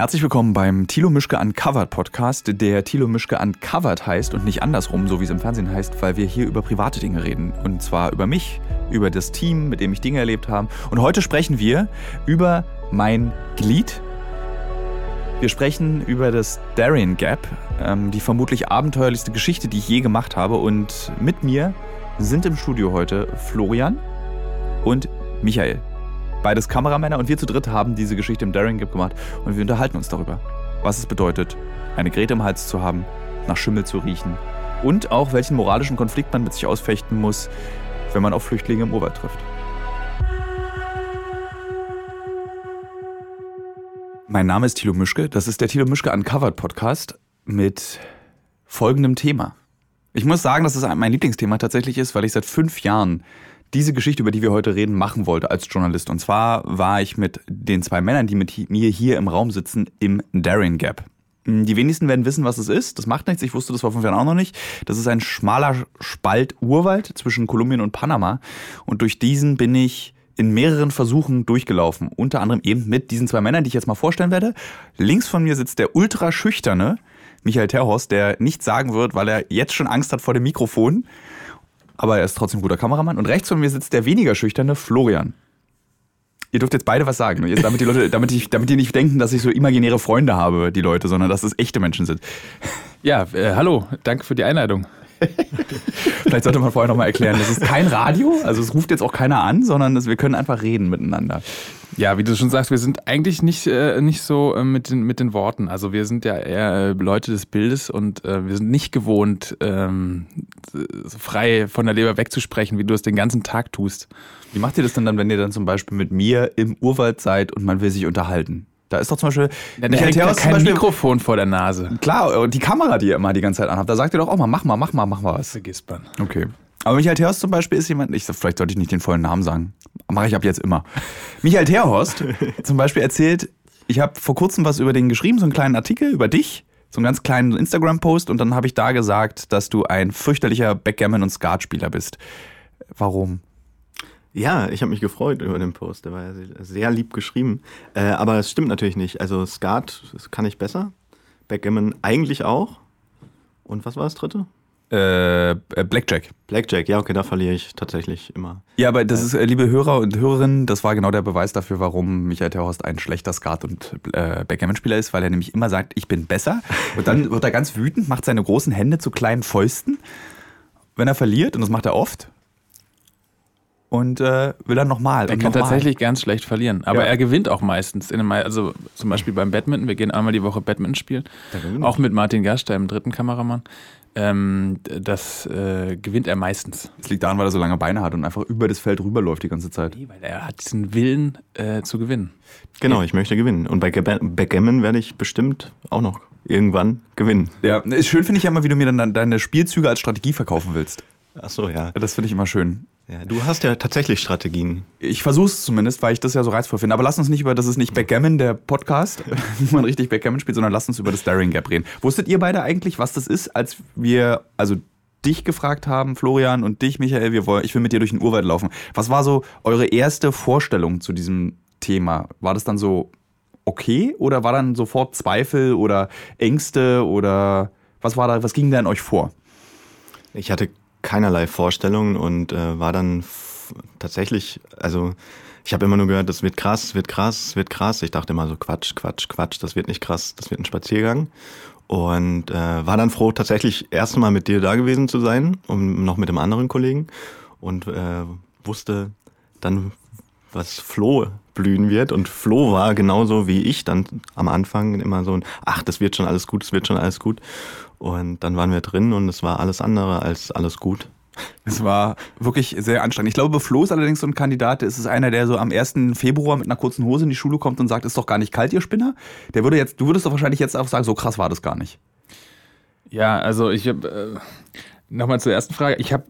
Herzlich willkommen beim Thilo Mischke Uncovered Podcast, der Thilo Mischke Uncovered heißt und nicht andersrum, so wie es im Fernsehen heißt, weil wir hier über private Dinge reden. Und zwar über mich, über das Team, mit dem ich Dinge erlebt habe. Und heute sprechen wir über mein Glied. Wir sprechen über das Darien Gap, ähm, die vermutlich abenteuerlichste Geschichte, die ich je gemacht habe. Und mit mir sind im Studio heute Florian und Michael beides Kameramänner und wir zu dritt haben diese Geschichte im Daring Gap gemacht und wir unterhalten uns darüber, was es bedeutet, eine Grete im Hals zu haben, nach Schimmel zu riechen und auch welchen moralischen Konflikt man mit sich ausfechten muss, wenn man auf Flüchtlinge im Urwald trifft. Mein Name ist Thilo Mischke, das ist der Thilo Mischke Uncovered Podcast mit folgendem Thema. Ich muss sagen, dass es mein Lieblingsthema tatsächlich ist, weil ich seit fünf Jahren diese Geschichte, über die wir heute reden, machen wollte als Journalist. Und zwar war ich mit den zwei Männern, die mit mir hier im Raum sitzen, im Daring Gap. Hm, die wenigsten werden wissen, was es ist. Das macht nichts. Ich wusste das vor fünf Jahren auch noch nicht. Das ist ein schmaler Spalt Urwald zwischen Kolumbien und Panama. Und durch diesen bin ich in mehreren Versuchen durchgelaufen. Unter anderem eben mit diesen zwei Männern, die ich jetzt mal vorstellen werde. Links von mir sitzt der ultra schüchterne Michael Terhorst, der nichts sagen wird, weil er jetzt schon Angst hat vor dem Mikrofon aber er ist trotzdem ein guter Kameramann. Und rechts von mir sitzt der weniger schüchterne Florian. Ihr dürft jetzt beide was sagen, damit die Leute, damit, ich, damit die nicht denken, dass ich so imaginäre Freunde habe, die Leute, sondern dass es echte Menschen sind. Ja, äh, hallo, danke für die Einladung. Vielleicht sollte man vorher nochmal erklären, das ist kein Radio, also es ruft jetzt auch keiner an, sondern wir können einfach reden miteinander. Ja, wie du schon sagst, wir sind eigentlich nicht, äh, nicht so äh, mit, den, mit den Worten. Also wir sind ja eher äh, Leute des Bildes und äh, wir sind nicht gewohnt, ähm, so frei von der Leber wegzusprechen, wie du es den ganzen Tag tust. Wie macht ihr das denn dann, wenn ihr dann zum Beispiel mit mir im Urwald seid und man will sich unterhalten? Da ist doch zum Beispiel. Ja, der hängt ja kein Beispiel, Mikrofon vor der Nase. Klar, und die Kamera, die ihr immer die ganze Zeit anhabt, da sagt ihr doch auch mal, mach mal, mach mal, mach mal was. Vergisst man. Okay. Aber Michael Terhorst zum Beispiel ist jemand, ich, vielleicht sollte ich nicht den vollen Namen sagen, mache ich ab jetzt immer. Michael Terhorst zum Beispiel erzählt, ich habe vor kurzem was über den geschrieben, so einen kleinen Artikel über dich, so einen ganz kleinen Instagram-Post und dann habe ich da gesagt, dass du ein fürchterlicher Backgammon- und Skatspieler bist. Warum? Ja, ich habe mich gefreut über den Post. Der war ja sehr lieb geschrieben. Äh, aber es stimmt natürlich nicht. Also Skat kann ich besser. Backgammon eigentlich auch. Und was war das dritte? Äh, Blackjack. Blackjack, ja, okay, da verliere ich tatsächlich immer. Ja, aber das ist, äh, liebe Hörer und Hörerinnen, das war genau der Beweis dafür, warum Michael Terhorst ein schlechter Skat- und äh, Backgammon-Spieler ist, weil er nämlich immer sagt, ich bin besser. Und dann wird er ganz wütend, macht seine großen Hände zu kleinen Fäusten, wenn er verliert, und das macht er oft und äh, will dann nochmal. Er kann noch tatsächlich mal. ganz schlecht verlieren, aber ja. er gewinnt auch meistens. In also zum Beispiel beim Badminton, wir gehen einmal die Woche Badminton spielen, auch mit Martin Gast, dem dritten Kameramann. Ähm, das äh, gewinnt er meistens. Das liegt daran, weil er so lange Beine hat und einfach über das Feld rüberläuft die ganze Zeit. Nee, weil er hat diesen Willen äh, zu gewinnen. Genau, ich möchte gewinnen. Und bei Backgammon werde ich bestimmt auch noch irgendwann gewinnen. Ja, ist schön finde ich ja immer, wie du mir dann deine Spielzüge als Strategie verkaufen willst. Ach so, ja. Das finde ich immer schön. Ja, du hast ja tatsächlich Strategien. Ich versuche es zumindest, weil ich das ja so reizvoll finde. Aber lass uns nicht über, das ist nicht Backgammon, der Podcast, wie man richtig Backgammon spielt, sondern lass uns über das Daring Gap reden. Wusstet ihr beide eigentlich, was das ist, als wir, also dich gefragt haben, Florian und dich, Michael, wir wollen, ich will mit dir durch den Urwald laufen. Was war so eure erste Vorstellung zu diesem Thema? War das dann so okay oder war dann sofort Zweifel oder Ängste oder was war da, was ging da in euch vor? Ich hatte keinerlei Vorstellungen und äh, war dann tatsächlich, also ich habe immer nur gehört, das wird krass, wird krass, wird krass. Ich dachte immer so, Quatsch, Quatsch, Quatsch, das wird nicht krass, das wird ein Spaziergang. Und äh, war dann froh, tatsächlich erst mal mit dir da gewesen zu sein und noch mit dem anderen Kollegen. Und äh, wusste dann, was Flo blühen wird. Und Flo war genauso wie ich dann am Anfang immer so ein, ach, das wird schon alles gut, das wird schon alles gut. Und dann waren wir drin und es war alles andere als alles gut. Es war wirklich sehr anstrengend. Ich glaube, Flo ist allerdings so ein Kandidat, es ist einer, der so am 1. Februar mit einer kurzen Hose in die Schule kommt und sagt, ist doch gar nicht kalt, ihr Spinner. Der würde jetzt, du würdest doch wahrscheinlich jetzt auch sagen, so krass war das gar nicht. Ja, also ich habe, äh, nochmal zur ersten Frage, ich habe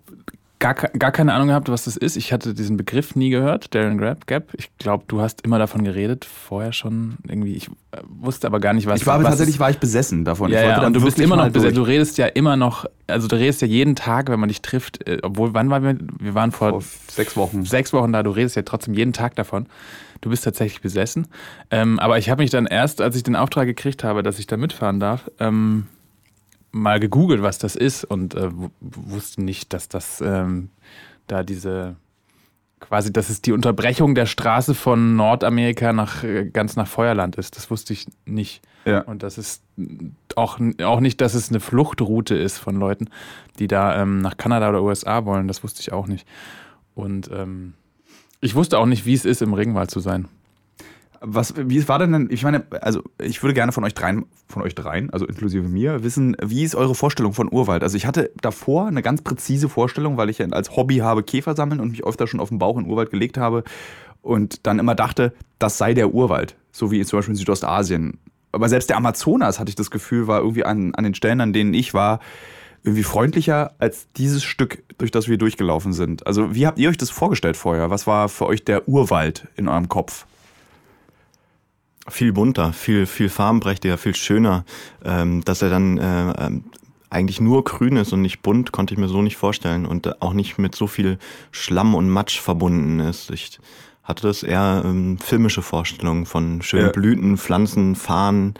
gar, gar keine Ahnung gehabt, was das ist. Ich hatte diesen Begriff nie gehört, Darren Gap. Gap. Ich glaube, du hast immer davon geredet, vorher schon irgendwie. Ich äh, wusste aber gar nicht, was Ich war was tatsächlich war ich besessen davon. Ja, ja, und du bist immer noch besessen. Du redest ja immer noch, also du redest ja jeden Tag, wenn man dich trifft, äh, obwohl, wann waren wir? Wir waren vor, vor sechs Wochen. sechs Wochen da, du redest ja trotzdem jeden Tag davon. Du bist tatsächlich besessen. Ähm, aber ich habe mich dann erst, als ich den Auftrag gekriegt habe, dass ich da mitfahren darf, ähm, mal gegoogelt, was das ist und äh, wusste nicht, dass das ähm, da diese quasi, dass es die Unterbrechung der Straße von Nordamerika nach äh, ganz nach Feuerland ist. Das wusste ich nicht. Ja. Und das ist auch, auch nicht, dass es eine Fluchtroute ist von Leuten, die da ähm, nach Kanada oder USA wollen. Das wusste ich auch nicht. Und ähm, ich wusste auch nicht, wie es ist, im Regenwald zu sein. Was, wie war denn, denn, ich meine, also ich würde gerne von euch dreien, von euch dreien, also inklusive mir, wissen, wie ist eure Vorstellung von Urwald? Also ich hatte davor eine ganz präzise Vorstellung, weil ich ja als Hobby habe Käfer sammeln und mich öfter schon auf den Bauch in Urwald gelegt habe und dann immer dachte, das sei der Urwald, so wie zum Beispiel in Südostasien. Aber selbst der Amazonas, hatte ich das Gefühl, war irgendwie an, an den Stellen, an denen ich war, irgendwie freundlicher als dieses Stück, durch das wir durchgelaufen sind. Also wie habt ihr euch das vorgestellt vorher? Was war für euch der Urwald in eurem Kopf? Viel bunter, viel, viel farbenprächtiger, viel schöner. Ähm, dass er dann äh, ähm, eigentlich nur grün ist und nicht bunt, konnte ich mir so nicht vorstellen. Und auch nicht mit so viel Schlamm und Matsch verbunden ist. Ich hatte das eher ähm, filmische Vorstellungen von schönen Ja. Blüten, Pflanzen, Farnen.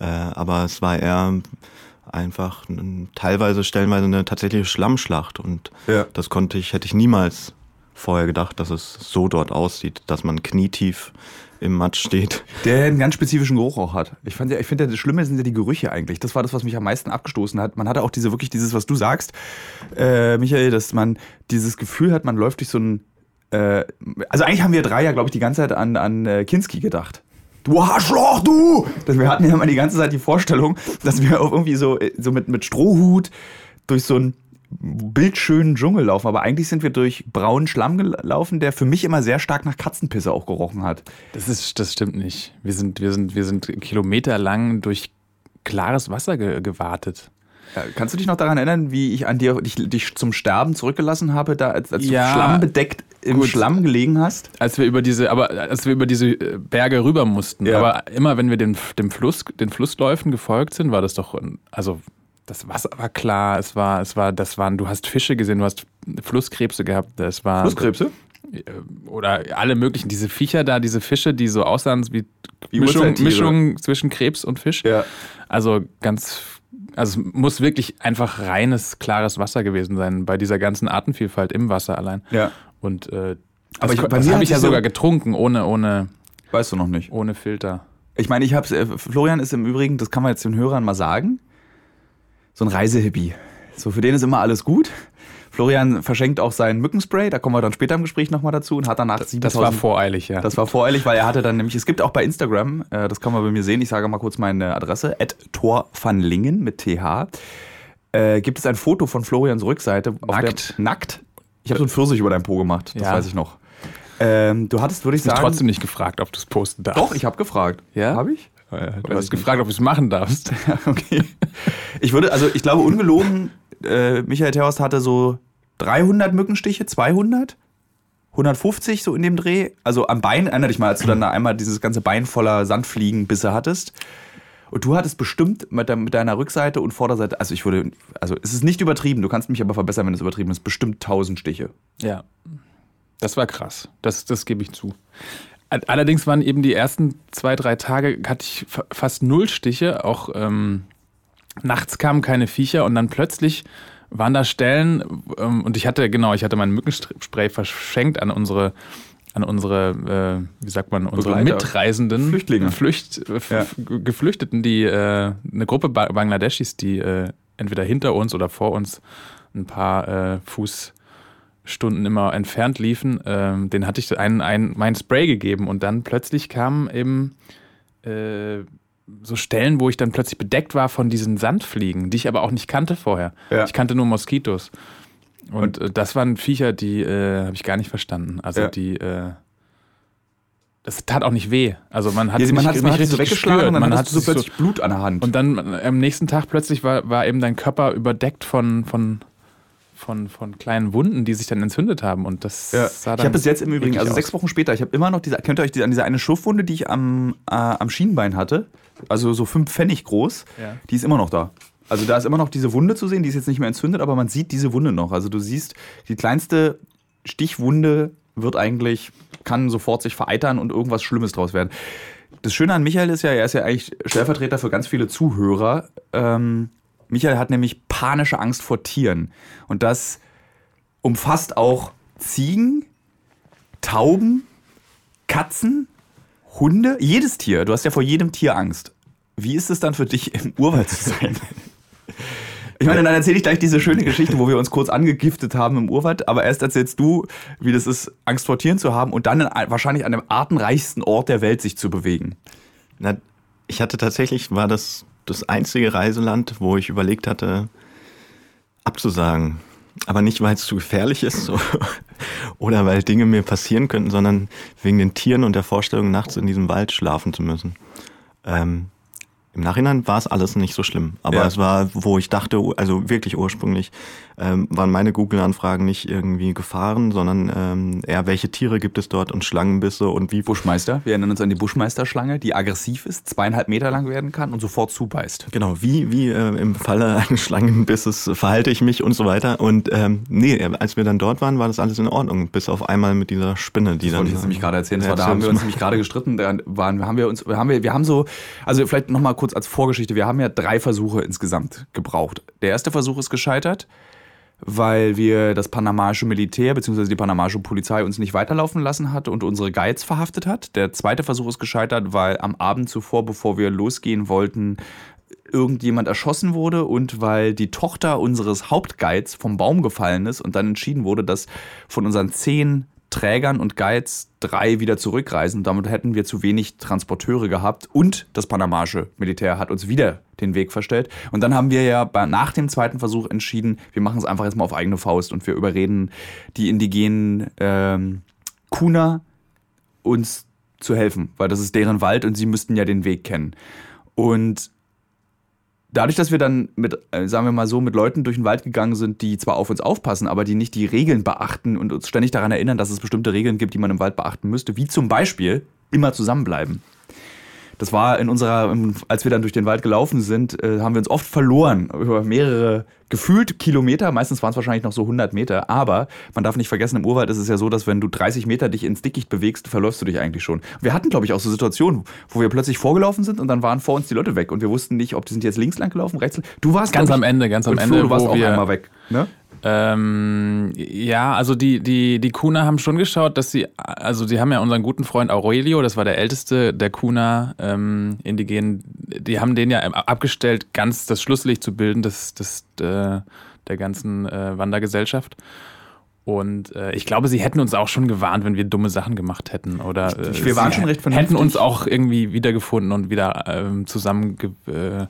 Äh, aber es war eher einfach teilweise, stellenweise eine tatsächliche Schlammschlacht. Und Ja. das konnte ich, hätte ich niemals vorher gedacht, dass es so dort aussieht, dass man knietief im Matsch steht. Der einen ganz spezifischen Geruch auch hat. Ich, ja, ich finde, das Schlimme sind ja die Gerüche eigentlich. Das war das, was mich am meisten abgestoßen hat. Man hatte auch diese wirklich dieses, was du sagst, äh, Michael, dass man dieses Gefühl hat, man läuft durch so ein. Äh, also eigentlich haben wir drei ja, glaube ich, die ganze Zeit an, an äh, Kinski gedacht. Du Arschloch, du! Das, wir hatten ja immer die ganze Zeit die Vorstellung, dass wir auch irgendwie so, äh, so mit, mit Strohhut durch so einen bildschönen Dschungel laufen. Aber eigentlich sind wir durch braunen Schlamm gelaufen, der für mich immer sehr stark nach Katzenpisse auch gerochen hat. Das ist, das stimmt nicht. Wir sind, wir sind, wir sind kilometerlang durch klares Wasser ge gewartet. Ja, Kannst du dich noch daran erinnern, wie ich an dir dich, dich zum Sterben zurückgelassen habe, da als, als Ja, du schlambedeckt im gut. Schlamm gelegen hast? Als wir über diese, aber als wir über diese äh, Berge rüber mussten. Ja. Aber immer wenn wir dem, dem Fluss, den Flussläufen gefolgt sind, war das doch, also das Wasser war klar, es war, es war, das waren, du hast Fische gesehen, du hast Flusskrebse gehabt, das war Flusskrebse? oder alle möglichen, diese Viecher da, diese Fische, die so aussahen wie, Wie Mischung. Mischung zwischen Krebs und Fisch. Ja. Also ganz, also es muss wirklich einfach reines, klares Wasser gewesen sein, bei dieser ganzen Artenvielfalt im Wasser allein. Ja. Und äh, Aber das, ich- ko- bei das habe ich ja sogar getrunken, ohne, ohne, Weißt du noch nicht. ohne Filter. Ich meine, ich hab's, äh, Florian ist im Übrigen, das kann man jetzt den Hörern mal sagen, so ein Reisehippie. So, für den ist immer alles gut. Florian verschenkt auch sein Mückenspray, da kommen wir dann später im Gespräch nochmal dazu und hat danach Das 7000 war voreilig, ja. Das war voreilig, weil er hatte dann nämlich, es gibt auch bei Instagram, äh, das kann man bei mir sehen, ich sage mal kurz meine Adresse, @torvanlingen mit TH, äh, gibt es ein Foto von Florians Rückseite. auf Nackt. Der, nackt. Ich habe so einen Pfirsich über deinen Po gemacht, das Ja. weiß ich noch. Ähm, du hattest, würde ich Ich sagen... trotzdem nicht gefragt, ob du es posten darfst. Doch, ich habe gefragt. Ja? Habe ich? Weiß Du ich hast gefragt, ob du es machen darfst. okay. Ich würde, also ich glaube ungelogen, äh, Michael Terhorst hatte so 300 Mückenstiche, 200, 150 so in dem Dreh. Also am Bein, erinnere dich mal, als du dann da einmal dieses ganze Bein voller Sandfliegenbisse hattest. Und du hattest bestimmt mit, de mit deiner Rückseite und Vorderseite, also ich würde, also es ist nicht übertrieben, du kannst mich aber verbessern, wenn es übertrieben ist, bestimmt 1000 Stiche. Ja. Das war krass. Das, das gebe ich zu. Allerdings waren eben die ersten zwei, drei Tage, hatte ich fa- fast null Stiche. Auch ähm, nachts kamen keine Viecher und dann plötzlich waren da Stellen ähm, und ich hatte, genau, ich hatte mein Mückenspray verschenkt an unsere, an unsere, äh, wie sagt man, unsere Begleiter. Mitreisenden. Flüchtlinge. Flücht, äh, Ja. Geflüchteten, die, äh, eine Gruppe ba Bangladeschis, die äh, entweder hinter uns oder vor uns ein paar äh, Fußstunden immer entfernt liefen, ähm, den hatte ich ein, ein, mein Spray gegeben und dann plötzlich kamen eben äh, so Stellen, wo ich dann plötzlich bedeckt war von diesen Sandfliegen, die ich aber auch nicht kannte vorher. Ja. Ich kannte nur Moskitos. Und, äh, das waren Viecher, die äh, habe ich gar nicht verstanden. Also Ja. die, äh, das tat auch nicht weh. Also man hat Ja, man nicht, hat nicht man hat es so richtig weggeschlagen gespürt. und dann man du so plötzlich Blut an der Hand. und dann äh, am nächsten Tag plötzlich war, war eben dein Körper überdeckt von, von, von, von kleinen Wunden, die sich dann entzündet haben. Und das Ja. sah Ich dann habe bis jetzt im Übrigen, also sechs Wochen später, ich habe immer noch diese, kennt ihr euch diese, an diese eine Schurfwunde, die ich am, äh, am Schienbein hatte? Also so fünf Pfennig groß, Ja. die ist immer noch da. Also da ist immer noch diese Wunde zu sehen, die ist jetzt nicht mehr entzündet, aber man sieht diese Wunde noch. Also du siehst, die kleinste Stichwunde wird eigentlich, kann sofort sich vereitern und irgendwas Schlimmes draus werden. Das Schöne an Michael ist ja, er ist ja eigentlich Stellvertreter für ganz viele Zuhörer. Ähm, Michael hat nämlich panische Angst vor Tieren. Und das umfasst auch Ziegen, Tauben, Katzen, Hunde, jedes Tier. Du hast ja vor jedem Tier Angst. Wie ist es dann für dich, im Urwald zu sein? Ich meine, dann erzähle ich gleich diese schöne Geschichte, wo wir uns kurz angegiftet haben im Urwald. Aber erst erzählst du, wie das ist, Angst vor Tieren zu haben und dann in, ein- wahrscheinlich an dem artenreichsten Ort der Welt sich zu bewegen. Na, ich hatte tatsächlich, war das das einzige Reiseland, wo ich überlegt hatte, abzusagen. Aber nicht, weil es zu gefährlich ist so, oder weil Dinge mir passieren könnten, sondern wegen den Tieren und der Vorstellung, nachts in diesem Wald schlafen zu müssen. Ähm, Im Nachhinein war es alles nicht so schlimm. Aber Ja. es war, wo ich dachte, also wirklich ursprünglich, ähm, waren meine Google-Anfragen nicht irgendwie Gefahren, sondern ähm, eher, welche Tiere gibt es dort und Schlangenbisse und wie Buschmeister, wir erinnern uns an die Buschmeisterschlange, die aggressiv ist, zweieinhalb Meter lang werden kann und sofort zubeißt. Genau, wie, wie äh, im Falle eines Schlangenbisses verhalte ich mich und so weiter. Und ähm, nee, als wir dann dort waren, war das alles in Ordnung, bis auf einmal mit dieser Spinne, die Das dann. wollte ich jetzt nämlich gerade erzählen. Das war, da haben wir uns nämlich gerade gestritten. Da waren, haben wir uns, haben wir, wir haben so, also vielleicht nochmal kurz als Vorgeschichte. Wir haben ja drei Versuche insgesamt gebraucht. Der erste Versuch ist gescheitert, weil wir das panamaische Militär bzw. die panamaische Polizei uns nicht weiterlaufen lassen hat und unsere Guides verhaftet hat. Der zweite Versuch ist gescheitert, weil am Abend zuvor, bevor wir losgehen wollten, irgendjemand erschossen wurde und weil die Tochter unseres Hauptguides vom Baum gefallen ist und dann entschieden wurde, dass von unseren zehn Trägern und Guides drei wieder zurückreisen. Damit hätten wir zu wenig Transporteure gehabt und das panamaische Militär hat uns wieder den Weg verstellt. Und dann haben wir ja bei, nach dem zweiten Versuch entschieden, wir machen es einfach jetzt mal auf eigene Faust und wir überreden die indigenen ähm, Kuna uns zu helfen, weil das ist deren Wald und sie müssten ja den Weg kennen. Und dadurch, dass wir dann mit, äh, sagen wir mal so, mit Leuten durch den Wald gegangen sind, die zwar auf uns aufpassen, aber die nicht die Regeln beachten und uns ständig daran erinnern, dass es bestimmte Regeln gibt, die man im Wald beachten müsste, wie zum Beispiel immer zusammenbleiben. Das war in unserer, als wir dann durch den Wald gelaufen sind, äh, haben wir uns oft verloren über mehrere gefühlt Kilometer. Meistens waren es wahrscheinlich noch so 100 Meter. Aber man darf nicht vergessen, im Urwald ist es ja so, dass wenn du 30 Meter dich ins Dickicht bewegst, verläufst du dich eigentlich schon. Wir hatten, glaube ich, auch so Situationen, wo wir plötzlich vorgelaufen sind und dann waren vor uns die Leute weg und wir wussten nicht, ob die sind jetzt links lang gelaufen, rechts. lang- Du warst Ganz am Ende, ganz am Ende, Flo, du warst wo auch wir- einmal weg. Ne? Ähm, ja, also die, die, die Kuna haben schon geschaut, dass sie, also sie haben ja unseren guten Freund Aurelio, das war der älteste der Kuna ähm, Indigenen, die haben den ja abgestellt, ganz das Schlusslicht zu bilden des, des, äh, der ganzen äh, Wandergesellschaft. Und äh, ich glaube, sie hätten uns auch schon gewarnt, wenn wir dumme Sachen gemacht hätten. Oder äh, wir waren schon recht hätten vernünftig. uns auch irgendwie wiedergefunden und wieder ähm, zusammen ge äh,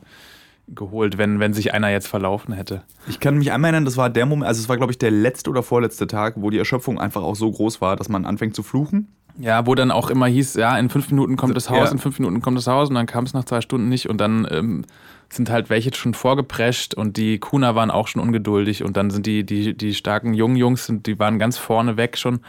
geholt, wenn, wenn sich einer jetzt verlaufen hätte. Ich kann mich einmal erinnern, das war der Moment, also es war, glaube ich, der letzte oder vorletzte Tag, wo die Erschöpfung einfach auch so groß war, dass man anfängt zu fluchen. Ja, wo dann auch immer hieß, ja, in fünf Minuten kommt das Haus, Ja. in fünf Minuten kommt das Haus und dann kam es nach zwei Stunden nicht und dann ähm, sind halt welche schon vorgeprescht und die Kuna waren auch schon ungeduldig und dann sind die, die, die starken jungen Jungs, sind, die waren ganz vorne weg schon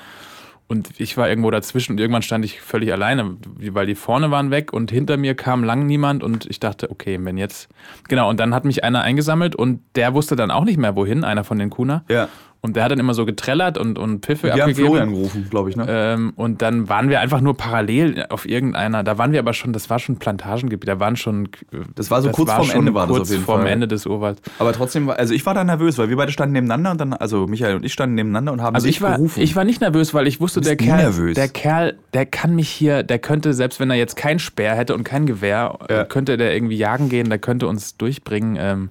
und ich war irgendwo dazwischen und irgendwann stand ich völlig alleine, weil die vorne waren weg und hinter mir kam lang niemand und ich dachte, okay, wenn jetzt, genau, und dann hat mich einer eingesammelt und der wusste dann auch nicht mehr wohin, einer von den Kuna. Ja. Und der hat dann immer so getrellert und, und Piffe Wir haben abgegeben. Florian gerufen, glaube ich, ne? Ähm, und dann waren wir einfach nur parallel auf irgendeiner, da waren wir aber schon, das war schon Plantagengebiet, da waren schon. Das war so kurz vorm Ende war das kurz auf jeden vorm Fall. Ende des Urwalds. Aber trotzdem, war- also ich war da nervös, weil wir beide standen nebeneinander und dann, also Michael und ich standen nebeneinander und haben Also dich ich war, gerufen. ich war nicht nervös, weil ich wusste, der Kerl, nervös. der Kerl, der kann mich hier, der könnte, selbst wenn er jetzt kein Speer hätte und kein Gewehr, Ja. könnte der irgendwie jagen gehen, der könnte uns durchbringen. Ähm,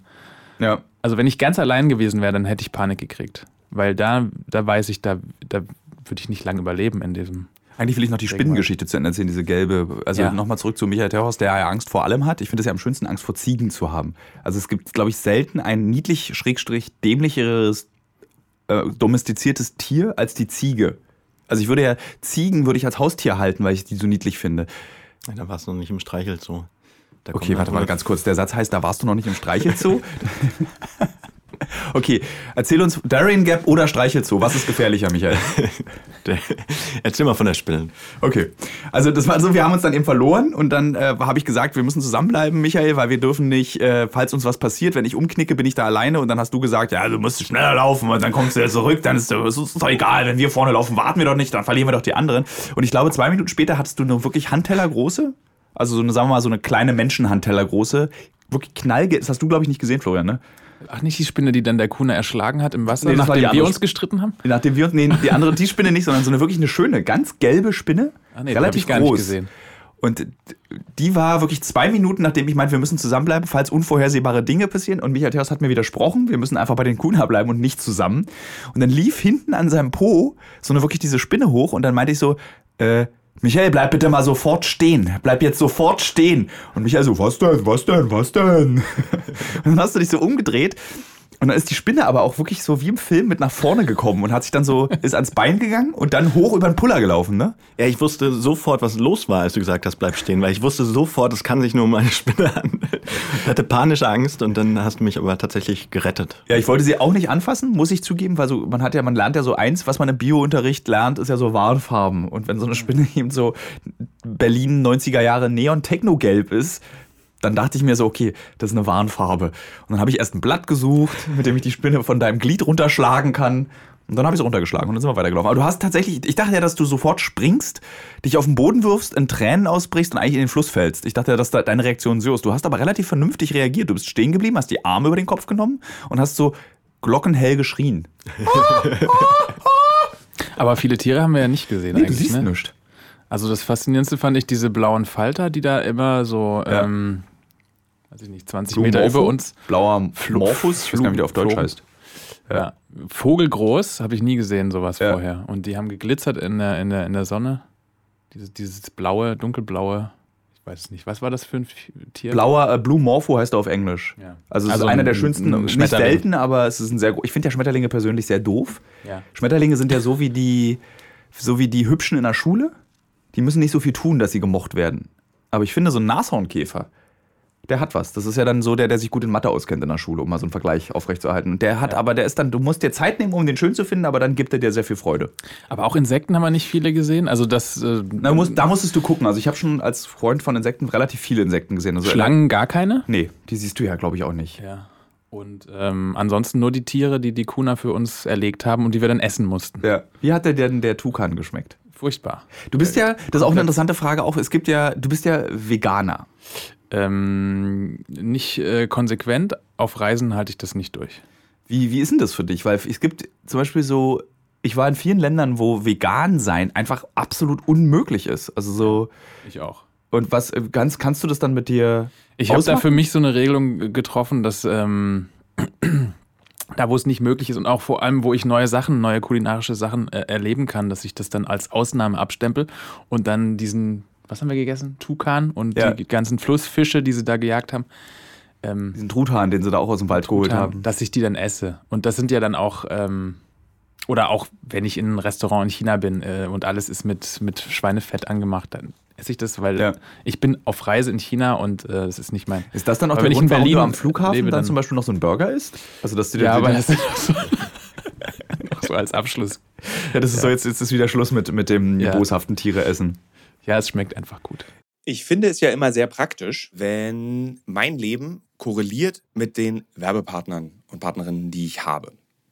ja. also wenn ich ganz allein gewesen wäre, dann hätte ich Panik gekriegt. Weil da, da weiß ich, da, da würde ich nicht lange überleben in diesem. Eigentlich will ich noch die Spinnengeschichte zu Ende erzählen, diese gelbe. Also Ja. nochmal zurück zu Michael Terhorst, der ja Angst vor allem hat. Ich finde es ja am schönsten, Angst vor Ziegen zu haben. Also es gibt, glaube ich, selten ein niedlich, schrägstrich, dämlicheres, äh, domestiziertes Tier als die Ziege. Also ich würde ja, Ziegen würde ich als Haustier halten, weil ich die so niedlich finde. Ja, da war es noch nicht im Streichel so. Okay, warte mal ganz kurz. Der Satz heißt, da warst du noch nicht im Streichelzoo? Okay, erzähl uns Darien Gap oder Streichelzoo. Was ist gefährlicher, Michael? Erzähl mal von der Spinne. Okay, also das war so, wir haben uns dann eben verloren und dann äh, habe ich gesagt, wir müssen zusammenbleiben, Michael, weil wir dürfen nicht, äh, falls uns was passiert, wenn ich umknicke, bin ich da alleine und dann hast du gesagt, ja, du musst schneller laufen und dann kommst du ja zurück, dann ist es doch egal, wenn wir vorne laufen, warten wir doch nicht, dann verlieren wir doch die anderen. Und ich glaube, zwei Minuten später hattest du eine wirklich Handtellergroße, also so eine, sagen wir mal, so eine kleine Menschenhandtellergroße, wirklich knallgelb, das hast du, glaube ich, nicht gesehen, Florian, ne? Ach, nicht die Spinne, die dann der Kuna erschlagen hat im Wasser, Nee, nachdem wir uns gestritten haben? Nachdem wir uns, nee, die andere, die Spinne nicht, sondern so eine wirklich eine schöne, ganz gelbe Spinne. Ah, nee, die hab ich gar nicht gesehen. Und die war wirklich zwei Minuten, nachdem ich meinte, wir müssen zusammenbleiben, falls unvorhersehbare Dinge passieren. Und Michael Theos hat mir widersprochen, wir müssen einfach bei den Kuna bleiben und nicht zusammen. Und dann lief hinten an seinem Po so eine wirklich diese Spinne hoch und dann meinte ich so, äh, Michael, bleib bitte mal sofort stehen. Bleib jetzt sofort stehen. Und Michael so, was denn, was denn, was denn? Und dann hast du dich so umgedreht. Und dann ist die Spinne aber auch wirklich so wie im Film mit nach vorne gekommen und hat sich dann so, ist ans Bein gegangen und dann hoch über den Puller gelaufen, ne? Ja, ich wusste sofort, was los war, als du gesagt hast, bleib stehen, weil ich wusste sofort, es kann sich nur um eine Spinne handeln. Ich hatte panische Angst und dann hast du mich aber tatsächlich gerettet. Ja, ich wollte sie auch nicht anfassen, muss ich zugeben, weil so, man hat ja, man lernt ja so eins, was man im Biounterricht lernt, ist ja so Warnfarben. Und wenn so eine Spinne eben so Berlin 90er Jahre Neon-Techno-Gelb ist, dann dachte ich mir so, okay, das ist eine Warnfarbe. Und dann habe ich erst ein Blatt gesucht, mit dem ich die Spinne von deinem Glied runterschlagen kann. Und dann habe ich es runtergeschlagen und dann sind wir weitergelaufen. Aber du hast tatsächlich, ich dachte ja, dass du sofort springst, dich auf den Boden wirfst, in Tränen ausbrichst und eigentlich in den Fluss fällst. Ich dachte ja, dass da deine Reaktion so ist. Du hast aber relativ vernünftig reagiert. Du bist stehen geblieben, hast die Arme über den Kopf genommen und hast so glockenhell geschrien. Aber viele Tiere haben wir ja nicht gesehen Nee, du eigentlich. siehst ne? nichts. Also das Faszinierendste fand ich diese blauen Falter, die da immer so, Ja. ähm, weiß ich nicht, 20 Blue Meter Morpho? über uns. Blauer Morphus, ich weiß gar nicht, wie der auf Deutsch Flo- heißt. Ja. Vogelgroß, habe ich nie gesehen, sowas Ja. vorher. Und die haben geglitzert in der, in der, in der Sonne. Dieses, dieses blaue, dunkelblaue, ich weiß es nicht, was war das für ein Tier? Blauer, äh, Blue Morpho heißt er auf Englisch. Ja. Also es Also ist einer ein- der schönsten, nicht selten, aber es ist ein sehr, ich finde ja Schmetterlinge persönlich sehr doof. Schmetterlinge sind ja so wie die, so wie die Hübschen in der Schule. Die müssen nicht so viel tun, dass sie gemocht werden. Aber ich finde, so ein Nashornkäfer, der hat was. Das ist ja dann so der, der sich gut in Mathe auskennt in der Schule, um mal so einen Vergleich aufrechtzuerhalten. Und der hat aber, der ist dann, du musst dir Zeit nehmen, um den schön zu finden, aber dann gibt er dir sehr viel Freude. Aber auch Insekten haben wir nicht viele gesehen. Also das äh, Na, musst, da musstest du gucken. Also ich habe schon als Freund von Insekten relativ viele Insekten gesehen. Also Schlangen gar keine. Nee, die siehst du ja, glaube ich, auch nicht. Ja. Und ähm, ansonsten nur die Tiere, die die Kuna für uns erlegt haben und die wir dann essen mussten. Ja. Wie hat denn der Tukan geschmeckt? Furchtbar. Du bist ja, das ist auch eine interessante Frage, auch es gibt ja, du bist ja Veganer. Ähm, nicht äh, konsequent. Auf Reisen halte ich das nicht durch. Wie, wie ist denn das für dich? Weil es gibt zum Beispiel so, ich war in vielen Ländern, wo vegan sein einfach absolut unmöglich ist. Also so, Ich auch. und was, äh, ganz, kannst du das dann mit dir Ich habe da für mich so eine Regelung getroffen, dass ähm, da, wo es nicht möglich ist und auch vor allem, wo ich neue Sachen, neue kulinarische Sachen äh, erleben kann, dass ich das dann als Ausnahme abstempel und dann diesen, was haben wir gegessen? Tukan und Ja. die ganzen Flussfische, die sie da gejagt haben. Ähm, diesen Truthahn, den sie da auch aus dem Wald geholt Tukan, haben. dass ich die dann esse. Und das sind ja dann auch, ähm, oder auch wenn ich in ein Restaurant in China bin äh, und alles ist mit, mit Schweinefett angemacht, dann esse ich das, weil Ja. ich bin auf Reise in China und äh, das ist nicht mein. Ist das dann auch der wenn ich Grund, in warum Berlin du am Flughafen dann, dann- zum Beispiel noch so einen Burger isst? Also, dass du dir Ja, aber das ist so, noch so als Abschluss. ja, das ist so, jetzt, jetzt ist wieder Schluss mit, mit dem Ja. boshaften Tiere essen. Ja, es schmeckt einfach gut. Ich finde es ja immer sehr praktisch, wenn mein Leben korreliert mit den Werbepartnern und Partnerinnen, die ich habe.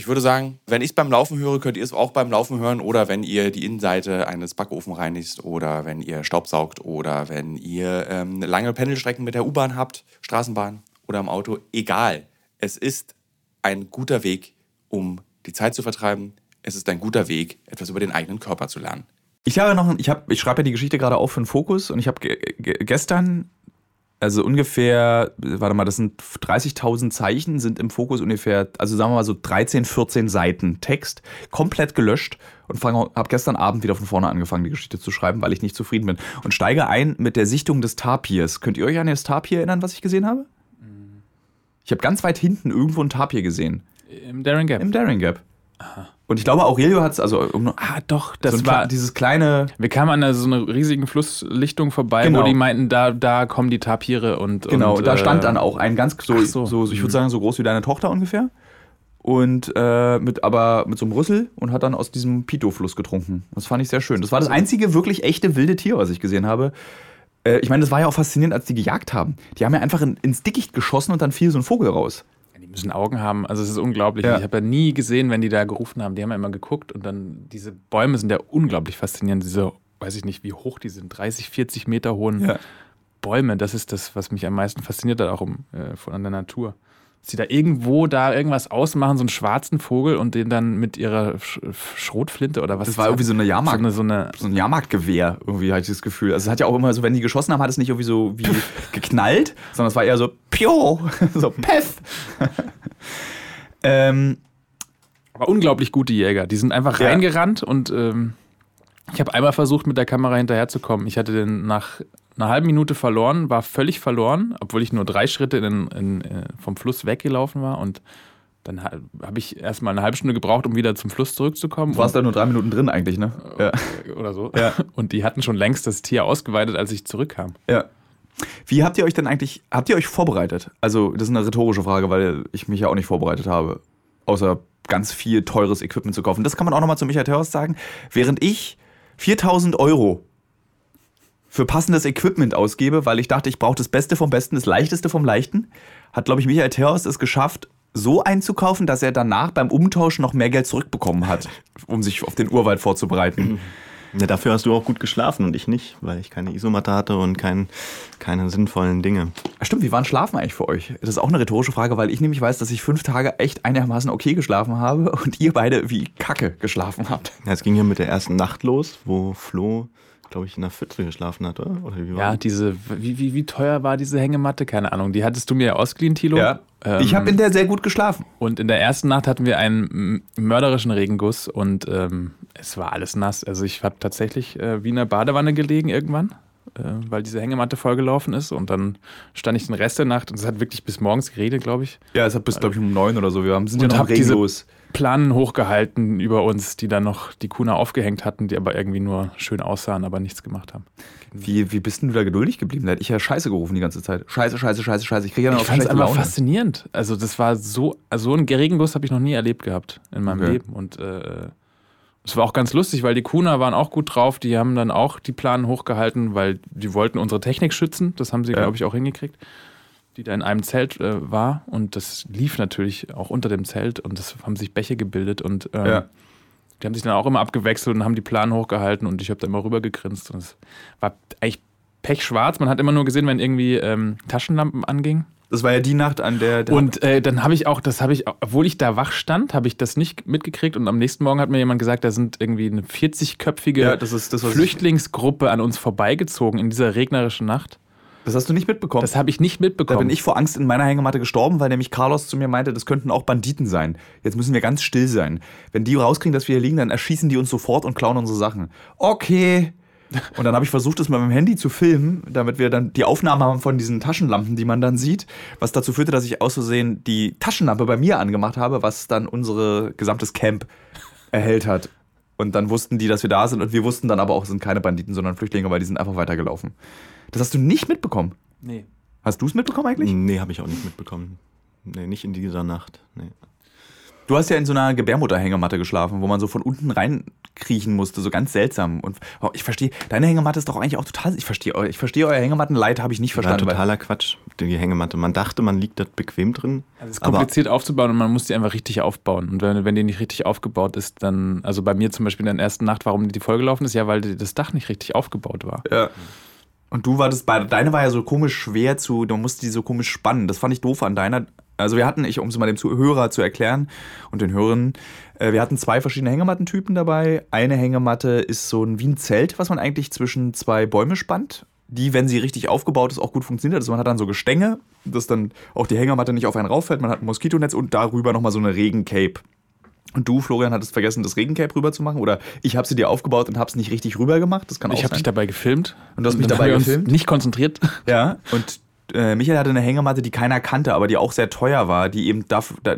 ich würde sagen, wenn ich es beim Laufen höre, könnt ihr es auch beim Laufen hören oder wenn ihr die Innenseite eines Backofen reinigt oder wenn ihr Staubsaugt oder wenn ihr ähm, lange Pendelstrecken mit der U-Bahn habt, Straßenbahn oder im Auto. Egal. Es ist ein guter Weg, um die Zeit zu vertreiben. Es ist ein guter Weg, etwas über den eigenen Körper zu lernen. Ich habe noch, ich habe, ich schreibe ja die Geschichte gerade auf für den Fokus und ich habe gestern also ungefähr, warte mal, das sind 30.000 Zeichen, sind im Fokus ungefähr, also sagen wir mal so 13, 14 Seiten Text, komplett gelöscht und habe gestern Abend wieder von vorne angefangen, die Geschichte zu schreiben, weil ich nicht zufrieden bin. Und steige ein mit der Sichtung des Tapirs. Könnt ihr euch an das Tapir erinnern, was ich gesehen habe? Ich habe ganz weit hinten irgendwo ein Tapir gesehen. Im Daring Gap. Im Daring Gap. Und ich glaube, Aurelio hat es, also. Ah, doch, das so war dieses kleine. Wir kamen an so einer riesigen Flusslichtung vorbei, Genau. wo die meinten, da, da kommen die Tapire und. Genau, und, da äh, stand dann auch ein ganz so, so. so. ich würde sagen, so groß wie deine Tochter ungefähr. Und äh, mit aber mit so einem Rüssel und hat dann aus diesem Pito-Fluss getrunken. Das fand ich sehr schön. Das war das einzige wirklich echte wilde Tier, was ich gesehen habe. Äh, ich meine, das war ja auch faszinierend, als die gejagt haben. Die haben ja einfach in, ins Dickicht geschossen und dann fiel so ein Vogel raus. Die müssen Augen haben. Also, es ist unglaublich. Ja. Ich habe ja nie gesehen, wenn die da gerufen haben. Die haben ja immer geguckt und dann diese Bäume sind ja unglaublich faszinierend. Diese, weiß ich nicht, wie hoch die sind, 30, 40 Meter hohen Ja. Bäume. Das ist das, was mich am meisten fasziniert hat, auch um, äh, von an der Natur. Sie da irgendwo da irgendwas ausmachen, so einen schwarzen Vogel und den dann mit ihrer Sch Schrotflinte oder was. Das war irgendwie so eine Jahrmarkt. So eine, so eine So ein Jahrmarktgewehr, irgendwie hatte ich das Gefühl. Also es hat ja auch immer so, wenn die geschossen haben, hat es nicht irgendwie so wie geknallt, sondern es war eher so Pio, so Peff. ähm, Aber unglaublich gute Jäger. Die sind einfach Ja. reingerannt und ähm, ich habe einmal versucht, mit der Kamera hinterherzukommen. Ich hatte den nach einer halben Minute verloren, war völlig verloren, obwohl ich nur drei Schritte in, in, äh, vom Fluss weggelaufen war. Und dann ha- habe ich erstmal eine halbe Stunde gebraucht, um wieder zum Fluss zurückzukommen. du warst da nur drei Minuten drin eigentlich, ne? Ja. Oder so. Ja. Und die hatten schon längst das Tier ausgeweitet, als ich zurückkam. Ja. Wie habt ihr euch denn eigentlich, habt ihr euch vorbereitet? Also, das ist eine rhetorische Frage, weil ich mich ja auch nicht vorbereitet habe. Außer ganz viel teures Equipment zu kaufen. Das kann man auch nochmal zu Michael Terhorst sagen. Während ich 4000 Euro für passendes Equipment ausgebe, weil ich dachte, ich brauche das Beste vom Besten, das Leichteste vom Leichten, hat, glaube ich, Michael Terhorst es geschafft, so einzukaufen, dass er danach beim Umtausch noch mehr Geld zurückbekommen hat, um sich auf den Urwald vorzubereiten. Ja, dafür hast du auch gut geschlafen und ich nicht, weil ich keine Isomatte hatte und kein, keine sinnvollen Dinge. Ja, Stimmt, wie waren Schlafen eigentlich für euch? Das ist auch eine rhetorische Frage, weil ich nämlich weiß, dass ich fünf Tage echt einigermaßen okay geschlafen habe und ihr beide wie Kacke geschlafen habt. Ja, es ging ja mit der ersten Nacht los, wo Flo, glaube ich, in der Pfütze geschlafen hat, oder? oder wie war Ja, das? diese, wie, wie, wie teuer war diese Hängematte? Keine Ahnung. Die hattest du mir ja ausgeliehen, Thilo. Ähm, ich habe in der sehr gut geschlafen. Und in der ersten Nacht hatten wir einen mörderischen Regenguss und ähm, es war alles nass. Also ich habe tatsächlich äh, wie in der Badewanne gelegen irgendwann, äh, weil diese Hängematte vollgelaufen ist. Und dann stand ich den Rest der Nacht und es hat wirklich bis morgens geregnet, glaube ich. Ja, es hat bis, glaube ich, um neun oder so. Wir haben, sind Und ja noch hab diese-. Planen hochgehalten über uns, die dann noch die Kuna aufgehängt hatten, die aber irgendwie nur schön aussahen, aber nichts gemacht haben. Wie, wie bist denn du da geduldig geblieben? Da hätte ich ja Scheiße gerufen die ganze Zeit. Scheiße, Scheiße, Scheiße, Scheiße. Ich kriege ja noch Ich fand es Laune. faszinierend. Also das war so, also so einen Regenguss habe ich noch nie erlebt gehabt in meinem Okay. Leben. Und äh, es war auch ganz lustig, weil die Kuna waren auch gut drauf. Die haben dann auch die Planen hochgehalten, weil die wollten unsere Technik schützen. Das haben sie, Ja. glaube ich, auch hingekriegt. Die da in einem Zelt äh, war. Und das lief natürlich auch unter dem Zelt und das haben sich Bäche gebildet. Und ähm, Ja. die haben sich dann auch immer abgewechselt und haben die Planen hochgehalten und ich habe da immer rüber gegrinst. Und es war eigentlich pechschwarz. Man hat immer nur gesehen, wenn irgendwie ähm, Taschenlampen angingen. Das war ja die Nacht, an der. der Und äh, dann habe ich auch, das habe ich, obwohl ich da wach stand, habe ich das nicht mitgekriegt. Und am nächsten Morgen hat mir jemand gesagt, da sind irgendwie eine 40-köpfige Ja, Flüchtlingsgruppe an uns vorbeigezogen in dieser regnerischen Nacht. Das hast du nicht mitbekommen. Das habe ich nicht da mitbekommen. bin ich vor Angst in meiner Hängematte gestorben, weil nämlich Carlos zu mir meinte, das könnten auch Banditen sein. Jetzt müssen wir ganz still sein. Wenn die rauskriegen, dass wir hier liegen, dann erschießen die uns sofort und klauen unsere Sachen. Okay. Und dann habe ich versucht, das mit meinem Handy zu filmen, damit wir dann die Aufnahme haben von diesen Taschenlampen, die man dann sieht, was dazu führte, dass ich aus Versehen die Taschenlampe bei mir angemacht habe, was dann unsere gesamtes Camp erhellt hat. Und dann wussten die, dass wir da sind und wir wussten dann aber auch, es sind keine Banditen, sondern Flüchtlinge, weil die sind einfach weitergelaufen. Das hast du nicht mitbekommen. nee. Hast du es mitbekommen eigentlich? Nee, habe ich auch nicht mitbekommen. Nee, nicht in dieser Nacht. Nee. Du hast ja in so einer Gebärmutterhängematte geschlafen, wo man so von unten reinkriechen musste, so ganz seltsam. Und oh, ich verstehe, deine Hängematte ist doch eigentlich auch total. Ich verstehe, ich verstehe euer Hängemattenleid, habe ich nicht verstanden. weil- totaler Quatsch, die Hängematte. Man dachte, man liegt da bequem drin. Also es ist aber kompliziert aufzubauen und man muss die einfach richtig aufbauen. Und wenn, wenn die nicht richtig aufgebaut ist, dann, also bei mir zum Beispiel in der ersten Nacht, warum die vollgelaufen ist, ja, weil das Dach nicht richtig aufgebaut war. Ja. Und du war das bei deine war ja so komisch schwer zu, du musst die so komisch spannen. Das fand ich doof an deiner. Also wir hatten, ich, um es mal dem Zuhörer zu erklären und den Hörern, äh, wir hatten zwei verschiedene Hängemattentypen dabei. Eine Hängematte ist so ein wie ein Zelt, was man eigentlich zwischen zwei Bäume spannt. Die, wenn sie richtig aufgebaut ist, auch gut funktioniert. Also man hat dann so Gestänge, dass dann auch die Hängematte nicht auf einen rauffällt. Man hat ein Moskitonetz und darüber nochmal so eine Regencape. Und du, Florian, hattest vergessen, das Regencape rüber zu machen? Oder ich habe sie dir aufgebaut und habe es nicht richtig rüber gemacht? Das kann auch Ich habe dich dabei gefilmt. Und du hast mich dabei gefilmt? Nicht konzentriert. Ja, und äh, Michael hatte eine Hängematte, die keiner kannte, aber die auch sehr teuer war, die eben darf, da,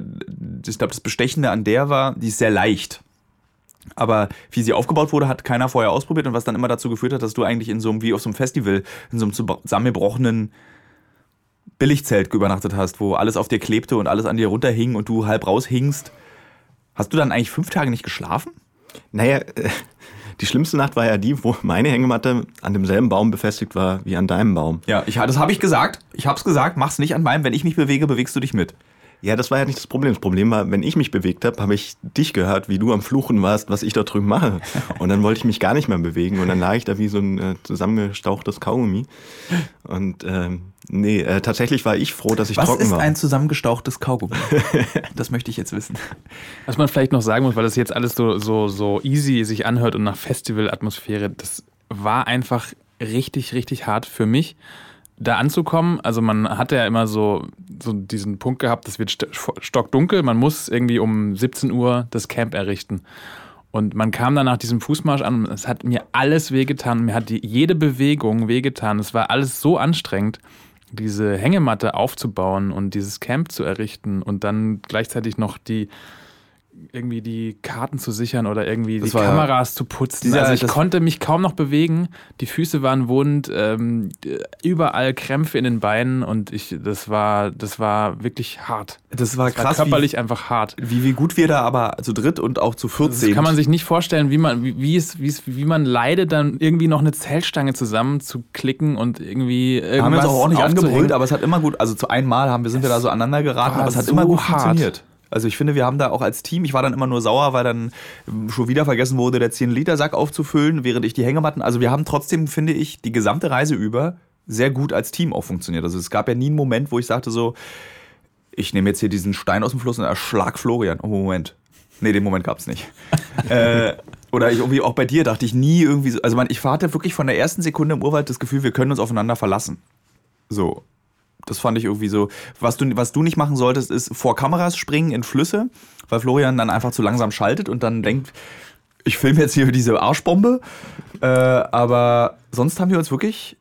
ich glaube, das Bestechende an der war, die ist sehr leicht. Aber wie sie aufgebaut wurde, hat keiner vorher ausprobiert und was dann immer dazu geführt hat, dass du eigentlich in so einem, wie auf so einem Festival, in so einem zusammengebrochenen Billigzelt übernachtet hast, wo alles auf dir klebte und alles an dir runterhing und du halb raushingst. Hast du dann eigentlich fünf Tage nicht geschlafen? Naja, äh, die schlimmste Nacht war ja die, wo meine Hängematte an demselben Baum befestigt war wie an deinem Baum. Ja, ich, das habe ich gesagt. Ich habe es gesagt, mach's nicht an meinem. Wenn ich mich bewege, bewegst du dich mit. Ja, das war ja nicht das Problem. Das Problem war, wenn ich mich bewegt habe, habe ich dich gehört, wie du am Fluchen warst, was ich da drüben mache. Und dann wollte ich mich gar nicht mehr bewegen und dann lag ich da wie so ein äh, zusammengestauchtes Kaugummi. Und ähm, nee, äh, tatsächlich war ich froh, dass ich Was trocken ist war. ein zusammengestauchtes Kaugummi? das möchte ich jetzt wissen. Was man vielleicht noch sagen muss, weil das jetzt alles so, so, so easy sich anhört und nach Festivalatmosphäre, das war einfach richtig, richtig hart für mich, da anzukommen. Also man hatte ja immer so, so diesen Punkt gehabt, es wird st stockdunkel, man muss irgendwie um 17 Uhr das Camp errichten. Und man kam dann nach diesem Fußmarsch an und es hat mir alles wehgetan. Mir hat die, jede Bewegung wehgetan. Es war alles so anstrengend, diese Hängematte aufzubauen und dieses Camp zu errichten und dann gleichzeitig noch die irgendwie die Karten zu sichern oder irgendwie Das die war ja- Kameras zu putzen. Also ich konnte mich kaum noch bewegen. Die Füße waren wund, ähm, überall Krämpfe in den Beinen und ich, das war, das war wirklich hart. Das war Das war krass, körperlich einfach hart. wie, wie, wie gut wir da aber zu dritt und auch zu viert Das sind. kann man sich nicht vorstellen, wie man, wie, wie, es, wie, es, wie man leidet, dann irgendwie noch eine Zeltstange zusammenzuklicken und irgendwie irgendwas haben wir uns auch ordentlich angebrüllt, aber es hat immer gut, also zu einmal haben wir, sind wir da so aneinander geraten, war aber es hat so immer gut hart. funktioniert. Also ich finde, wir haben da auch als Team, ich war dann immer nur sauer, weil dann schon wieder vergessen wurde, der 10-Liter-Sack aufzufüllen, während ich die Hängematten, also wir haben trotzdem, finde ich, die gesamte Reise über sehr gut als Team auch funktioniert. Also es gab ja nie einen Moment, wo ich sagte so, ich nehme jetzt hier diesen Stein aus dem Fluss und erschlag Florian. Oh, Moment. Nee, den Moment gab es nicht. äh, oder ich irgendwie auch bei dir dachte ich nie irgendwie so, also man, ich hatte wirklich von der ersten Sekunde im Urwald das Gefühl, wir können uns aufeinander verlassen. So. Das fand ich irgendwie so. Was du, was du nicht machen solltest, ist vor Kameras springen in Flüsse, weil Florian dann einfach zu langsam schaltet und dann denkt, ich filme jetzt hier diese Arschbombe. Äh, aber sonst haben wir uns wirklich.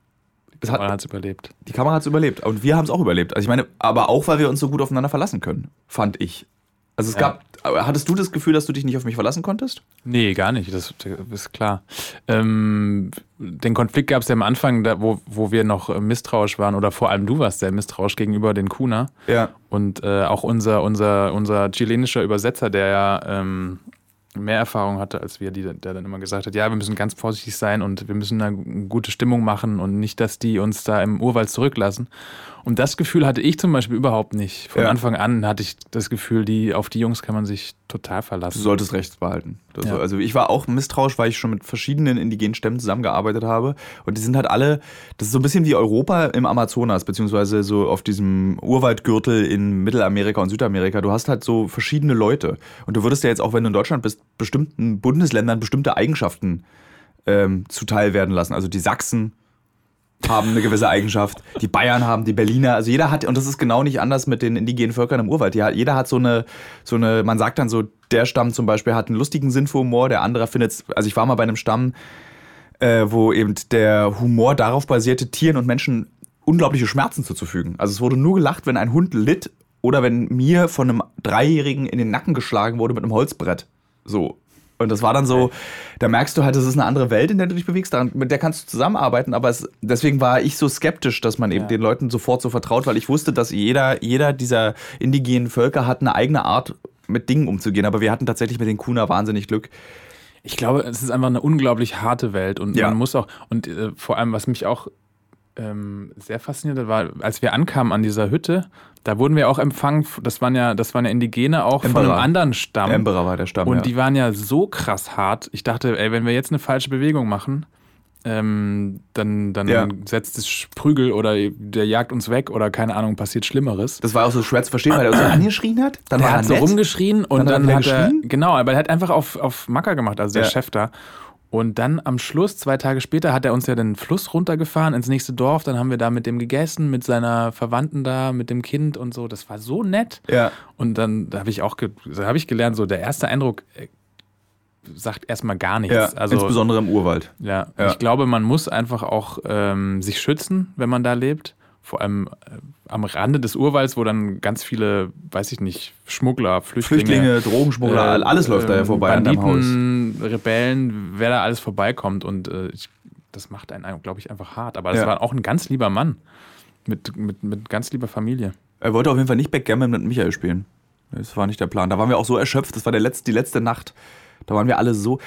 Es Man hat, es überlebt. die Kamera hat es überlebt. Und wir haben es auch überlebt. Also ich meine, aber auch, weil wir uns so gut aufeinander verlassen können, fand ich. Also es Ja. gab hattest du das Gefühl, dass du dich nicht auf mich verlassen konntest? Nee, gar nicht, das ist klar. Ähm, den Konflikt gab es ja am Anfang, da, wo, wo wir noch misstrauisch waren, oder vor allem du warst sehr misstrauisch gegenüber den Kuna. Ja. Und äh, auch unser, unser, unser chilenischer Übersetzer, der ja ähm, mehr Erfahrung hatte als wir, die, der dann immer gesagt hat, ja, wir müssen ganz vorsichtig sein und wir müssen eine gute Stimmung machen und nicht, dass die uns da im Urwald zurücklassen. Und das Gefühl hatte ich zum Beispiel überhaupt nicht. Von Ja. Anfang an hatte ich das Gefühl, die, auf die Jungs kann man sich total Du verlassen. solltest rechts behalten. Ja. Also ich war auch misstrauisch, weil ich schon mit verschiedenen indigenen Stämmen zusammengearbeitet habe. Und die sind halt alle, das ist so ein bisschen wie Europa im Amazonas, beziehungsweise so auf diesem Urwaldgürtel in Mittelamerika und Südamerika. Du hast halt so verschiedene Leute. Und du würdest ja jetzt auch, wenn du in Deutschland bist, bestimmten Bundesländern bestimmte Eigenschaften ähm, zuteil werden lassen. Also die Sachsen haben eine gewisse Eigenschaft, die Bayern haben, die Berliner, also jeder hat, und das ist genau nicht anders mit den indigenen Völkern im Urwald. Jeder hat so eine, so eine, man sagt dann so, der Stamm zum Beispiel hat einen lustigen Sinn für Humor, der andere findet, also ich war mal bei einem Stamm, äh, wo eben der Humor darauf basierte, Tieren und Menschen unglaubliche Schmerzen zuzufügen. Also es wurde nur gelacht, wenn ein Hund litt oder wenn mir von einem Dreijährigen in den Nacken geschlagen wurde mit einem Holzbrett. So. Und das war dann so, da merkst du halt, das ist eine andere Welt, in der du dich bewegst, daran, mit der kannst du zusammenarbeiten, aber es, deswegen war ich so skeptisch, dass man eben Ja. den Leuten sofort so vertraut, weil ich wusste, dass jeder, jeder dieser indigenen Völker hat eine eigene Art, mit Dingen umzugehen. Aber wir hatten tatsächlich mit den Kuna wahnsinnig Glück. Ich glaube, es ist einfach eine unglaublich harte Welt und Ja. man muss auch, und äh, vor allem, was mich auch ähm, sehr fasziniert hat, war, als wir ankamen an dieser Hütte, da wurden wir auch empfangen, das waren ja, das waren ja Indigene auch von Emperor. einem anderen Stamm. Emperor war der Stamm. und ja. die waren ja so krass hart. Ich dachte, ey, wenn wir jetzt eine falsche Bewegung machen, ähm, dann, dann Ja. setzt es Prügel oder der jagt uns weg oder keine Ahnung, passiert Schlimmeres. Das war auch so schwer zu verstehen, weil er uns so angeschrien hat. Dann Der hat er so nett. rumgeschrien und Dann dann, hat er hat er, genau, aber er hat einfach auf, auf Macker gemacht, also der Ja. Chef da. Und dann am Schluss, zwei Tage später, hat er uns ja den Fluss runtergefahren ins nächste Dorf. Dann haben wir da mit dem gegessen, mit seiner Verwandten da, mit dem Kind und so. Das war so nett. Ja. Und dann da habe ich auch da habe ich gelernt, so der erste Eindruck äh, sagt erstmal gar nichts. ja, also insbesondere im Urwald. ja, Ja. ich glaube, man muss einfach auch ähm, sich schützen, wenn man da lebt. Vor allem äh, am Rande des Urwalds, wo dann ganz viele, weiß ich nicht, Schmuggler, Flüchtlinge, Flüchtlinge, Drogenschmuggler, äh, alles läuft da ja vorbei an deinem Haus. Banditen, Rebellen, wer da alles vorbeikommt. Und äh, ich, das macht einen, glaube ich, einfach hart. Aber das Ja. war auch ein ganz lieber Mann. Mit, mit, mit ganz lieber Familie. Er wollte auf jeden Fall nicht Backgammon mit Michael spielen. Das war nicht der Plan. Da waren wir auch so erschöpft. Das war der letzte, die letzte Nacht. Da waren wir alle so.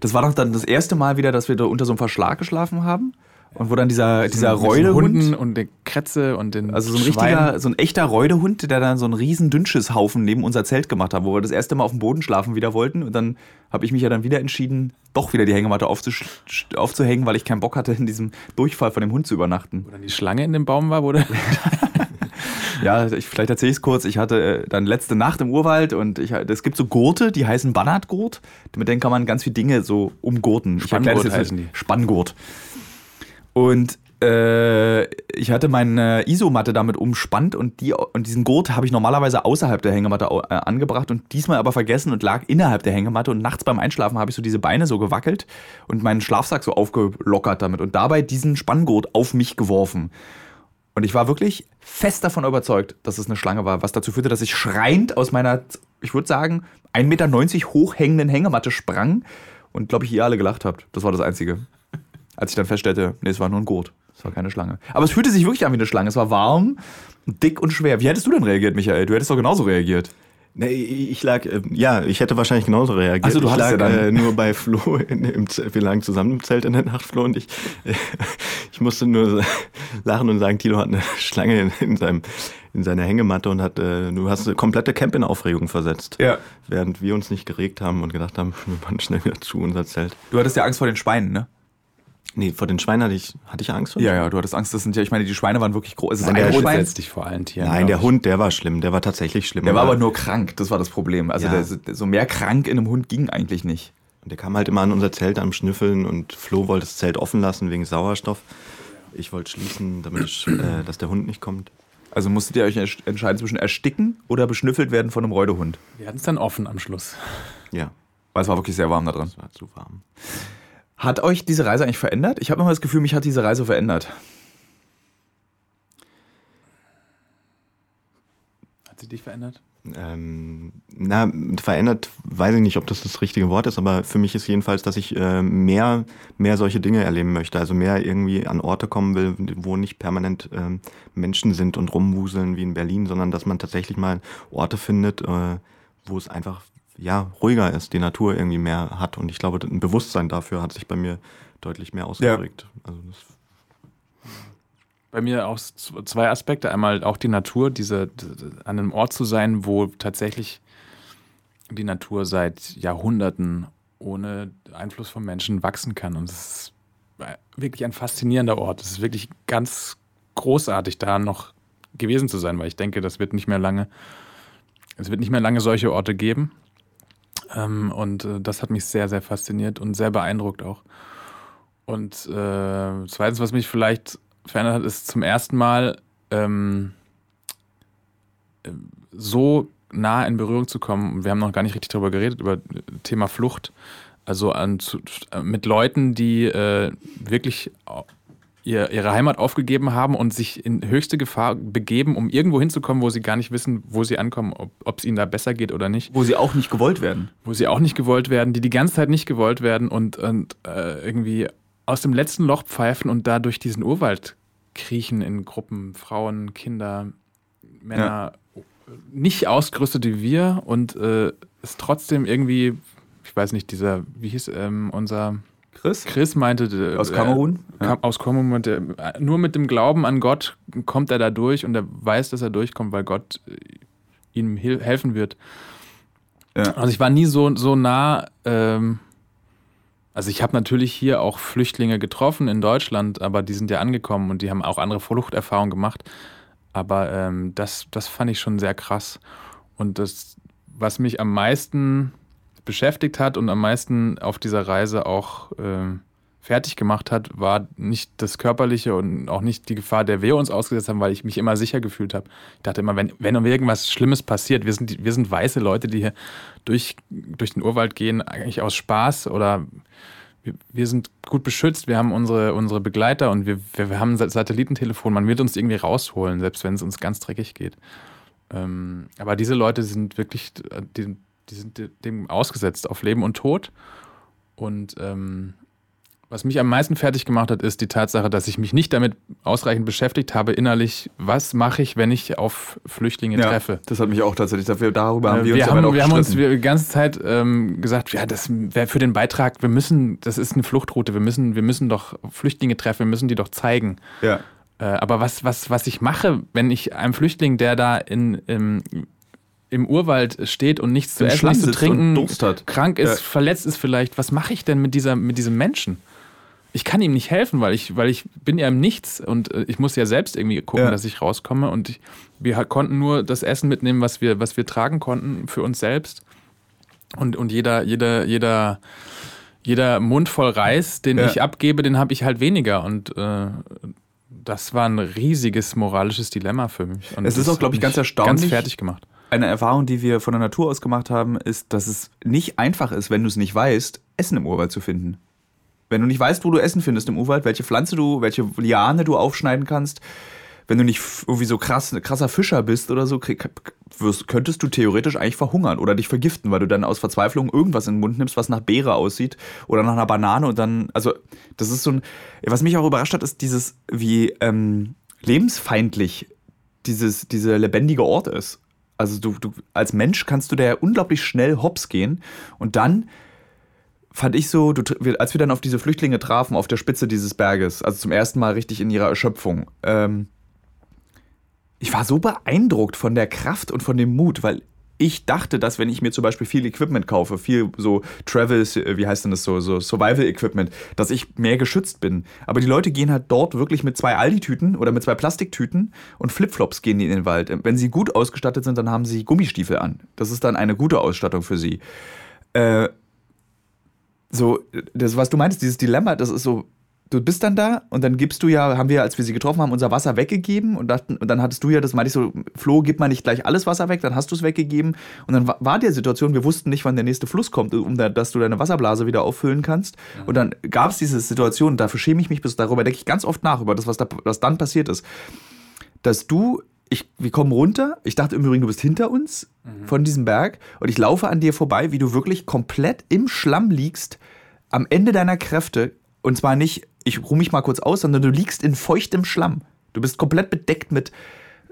Das war doch dann das erste Mal wieder, dass wir da unter so einem Verschlag geschlafen haben. Und wo dann dieser, dieser Mit den Reudehund. Hunden und der Kretze und den Also so ein Schweinen. richtiger, so ein echter Reudehund, der dann so einen riesen Dünnschisshaufen neben unser Zelt gemacht hat, wo wir das erste Mal auf dem Boden schlafen wieder wollten. Und dann habe ich mich ja dann wieder entschieden, doch wieder die Hängematte aufzuhängen, weil ich keinen Bock hatte, in diesem Durchfall von dem Hund zu übernachten. Wo dann die Schlange in dem Baum war, wurde. Ja, ich, vielleicht erzähle ich es kurz. Ich hatte äh, dann letzte Nacht im Urwald und ich, es gibt so Gurte, die heißen Bannertgurt. Mit denen kann man ganz viele Dinge so umgurten. Ich Spanngurt jetzt heißen die. Spanngurt. Und äh, ich hatte meine Isomatte damit umspannt und, die, und diesen Gurt habe ich normalerweise außerhalb der Hängematte äh, angebracht und diesmal aber vergessen und lag innerhalb der Hängematte und nachts beim Einschlafen habe ich so diese Beine so gewackelt und meinen Schlafsack so aufgelockert damit und dabei diesen Spanngurt auf mich geworfen. Und ich war wirklich fest davon überzeugt, dass es eine Schlange war, was dazu führte, dass ich schreiend aus meiner, ich würde sagen, 1,90 Meter hochhängenden Hängematte sprang und, glaube ich, ihr alle gelacht habt. Das war das Einzige. Als ich dann feststellte, nee, es war nur ein Gurt. Es war keine Schlange. Aber es fühlte sich wirklich an wie eine Schlange. Es war warm, dick und schwer. Wie hättest du denn reagiert, Michael? Du hättest doch genauso reagiert. Nee, ich lag, äh, ja, ich hätte wahrscheinlich genauso reagiert. Ach so, du ich lag ja dann- äh, nur bei Flo, in, im, Z- wir lagen zusammen im Zelt in der Nacht, Flo und ich. Äh, ich musste nur lachen und sagen, Tilo hat eine Schlange in, in, seinem, in seiner Hängematte und hat, äh, du hast eine komplette Camp in Aufregung versetzt. Ja. Während wir uns nicht geregt haben und gedacht haben, wir waren schnell wieder zu unser Zelt. Du hattest ja Angst vor den Schweinen, ne? Nee, vor den Schweinen hatte ich, hatte ich Angst vor Ja, ja, du hattest Angst. Das sind ja, ich meine, die Schweine waren wirklich groß. Es ist Nein, ein der Schwein. grundsätzlich vor allen Tieren. Nein, der. Hund, der war schlimm, der war tatsächlich schlimm. Der war aber nur krank. Das war das Problem. Also Ja. der, so mehr krank in einem Hund ging eigentlich nicht. Und der kam halt immer an unser Zelt am Schnüffeln und Flo wollte das Zelt offen lassen wegen Sauerstoff. Ich wollte schließen, damit ich, äh, dass der Hund nicht kommt. Also musstet ihr euch entsch- entscheiden zwischen ersticken oder beschnüffelt werden von einem Reudehund. Wir hatten es dann offen am Schluss. Ja, Weil es war wirklich sehr warm da dran. es war zu warm. Hat euch diese Reise eigentlich verändert? Ich habe immer das Gefühl, mich hat diese Reise verändert. Hat sie dich verändert? Ähm, na, verändert, weiß ich nicht, ob das das richtige Wort ist, aber für mich ist jedenfalls, dass ich äh, mehr, mehr solche Dinge erleben möchte. Also mehr irgendwie an Orte kommen will, wo nicht permanent äh, Menschen sind und rumwuseln wie in Berlin, sondern dass man tatsächlich mal Orte findet, äh, wo es einfach ja, ruhiger ist, die Natur irgendwie mehr hat. Und ich glaube, ein Bewusstsein dafür hat sich bei mir deutlich mehr ausgeprägt. Ja. Also bei mir auch zwei Aspekte. Einmal auch die Natur, diese, an einem Ort zu sein, wo tatsächlich die Natur seit Jahrhunderten ohne Einfluss von Menschen wachsen kann. Und es ist wirklich ein faszinierender Ort. Es ist wirklich ganz großartig, da noch gewesen zu sein, weil ich denke, das wird nicht mehr lange, es wird nicht mehr lange solche Orte geben. Ähm, und äh, das hat mich sehr, sehr fasziniert und sehr beeindruckt auch. Und äh, zweitens, was mich vielleicht verändert hat, ist zum ersten Mal ähm, äh, so nah in Berührung zu kommen. Wir haben noch gar nicht richtig darüber geredet, über Thema Flucht. Also an, zu, mit Leuten, die äh, wirklich ihr, ihre Heimat aufgegeben haben und sich in höchste Gefahr begeben, um irgendwo hinzukommen, wo sie gar nicht wissen, wo sie ankommen, ob es ihnen da besser geht oder nicht. Wo sie auch nicht gewollt werden. Wo sie auch nicht gewollt werden, die die ganze Zeit nicht gewollt werden und, und äh, irgendwie aus dem letzten Loch pfeifen und da durch diesen Urwald kriechen in Gruppen, Frauen, Kinder, Männer, ja. nicht ausgerüstet wie wir und äh, es trotzdem irgendwie, ich weiß nicht, dieser, wie hieß ähm, unser Chris? Chris meinte. Aus Kamerun? Äh, ja. Aus Kamerun meinte, nur mit dem Glauben an Gott kommt er da durch und er weiß, dass er durchkommt, weil Gott äh, ihm helfen wird. Ja. Also ich war nie so, so nah. Ähm, also ich habe natürlich hier auch Flüchtlinge getroffen in Deutschland, aber die sind ja angekommen und die haben auch andere Fluchterfahrungen gemacht. Aber ähm, das, das fand ich schon sehr krass. Und das, was mich am meisten beschäftigt hat und am meisten auf dieser Reise auch äh, fertig gemacht hat, war nicht das Körperliche und auch nicht die Gefahr, der wir uns ausgesetzt haben, weil ich mich immer sicher gefühlt habe. Ich dachte immer, wenn, wenn irgendwas Schlimmes passiert, wir sind, wir sind weiße Leute, die hier durch, durch den Urwald gehen, eigentlich aus Spaß oder wir, wir sind gut beschützt, wir haben unsere, unsere Begleiter und wir, wir, wir haben ein Satellitentelefon, man wird uns irgendwie rausholen, selbst wenn es uns ganz dreckig geht. Ähm, aber diese Leute sind wirklich, die, die sind dem ausgesetzt auf Leben und Tod. Und ähm, was mich am meisten fertig gemacht hat, ist die Tatsache, dass ich mich nicht damit ausreichend beschäftigt habe, innerlich, was mache ich, wenn ich auf Flüchtlinge ja, treffe. Das hat mich auch tatsächlich, dafür, darüber haben wir, wir uns haben, Wir haben uns die ganze Zeit ähm, gesagt, ja, das wäre für den Beitrag, wir müssen, das ist eine Fluchtroute, wir müssen, wir müssen doch Flüchtlinge treffen, wir müssen die doch zeigen. Ja. Äh, aber was, was, was ich mache, wenn ich einem Flüchtling, der da in, im im Urwald steht und nichts zu Im essen, nichts zu trinken, krank ist, ja. verletzt ist vielleicht, was mache ich denn mit, dieser, mit diesem Menschen? Ich kann ihm nicht helfen, weil ich, weil ich bin ja im Nichts und äh, ich muss ja selbst irgendwie gucken, ja. dass ich rauskomme. Und ich, wir konnten nur das Essen mitnehmen, was wir, was wir tragen konnten für uns selbst. Und, und jeder, jeder, jeder, jeder Mund voll Reis, den ja. ich abgebe, den habe ich halt weniger. Und äh, das war ein riesiges moralisches Dilemma für mich. Und es ist auch, glaube ich, ganz erstaunlich. Ganz fertig gemacht eine Erfahrung, die wir von der Natur aus gemacht haben, ist, dass es nicht einfach ist, wenn du es nicht weißt, Essen im Urwald zu finden. Wenn du nicht weißt, wo du Essen findest im Urwald, welche Pflanze du, welche Liane du aufschneiden kannst, wenn du nicht irgendwie so krass, krasser Fischer bist oder so, wirst, könntest du theoretisch eigentlich verhungern oder dich vergiften, weil du dann aus Verzweiflung irgendwas in den Mund nimmst, was nach Beere aussieht oder nach einer Banane und dann, also das ist so ein, was mich auch überrascht hat, ist dieses, wie ähm, lebensfeindlich dieses, dieser lebendige Ort ist. Also du, du als Mensch kannst du da ja unglaublich schnell hops gehen. Und dann fand ich so, du, als wir dann auf diese Flüchtlinge trafen, auf der Spitze dieses Berges, also zum ersten Mal richtig in ihrer Erschöpfung, ähm, ich war so beeindruckt von der Kraft und von dem Mut, weil ich dachte, dass wenn ich mir zum Beispiel viel Equipment kaufe, viel so Travel, wie heißt denn das so, so Survival-Equipment, dass ich mehr geschützt bin. Aber die Leute gehen halt dort wirklich mit zwei Aldi-Tüten oder mit zwei Plastiktüten und Flipflops gehen die in den Wald. Wenn sie gut ausgestattet sind, dann haben sie Gummistiefel an. Das ist dann eine gute Ausstattung für sie. Äh, so, das, was du meinst, dieses Dilemma, das ist so, du bist dann da und dann gibst du ja, haben wir, als wir sie getroffen haben, unser Wasser weggegeben und, dachten, und dann hattest du ja, das meinte ich so, Flo, gib mal nicht gleich alles Wasser weg, dann hast du es weggegeben und dann war die Situation, wir wussten nicht, wann der nächste Fluss kommt, um da, dass du deine Wasserblase wieder auffüllen kannst und dann gab es diese Situation, dafür schäme ich mich bis, darüber denke ich ganz oft nach, über das, was, da, was dann passiert ist, dass du ich, wir kommen runter. Ich dachte im Übrigen, du bist hinter uns von diesem Berg. Und ich laufe an dir vorbei, wie du wirklich komplett im Schlamm liegst, am Ende deiner Kräfte. Und zwar nicht, ich ruhe mich mal kurz aus, sondern du liegst in feuchtem Schlamm. Du bist komplett bedeckt mit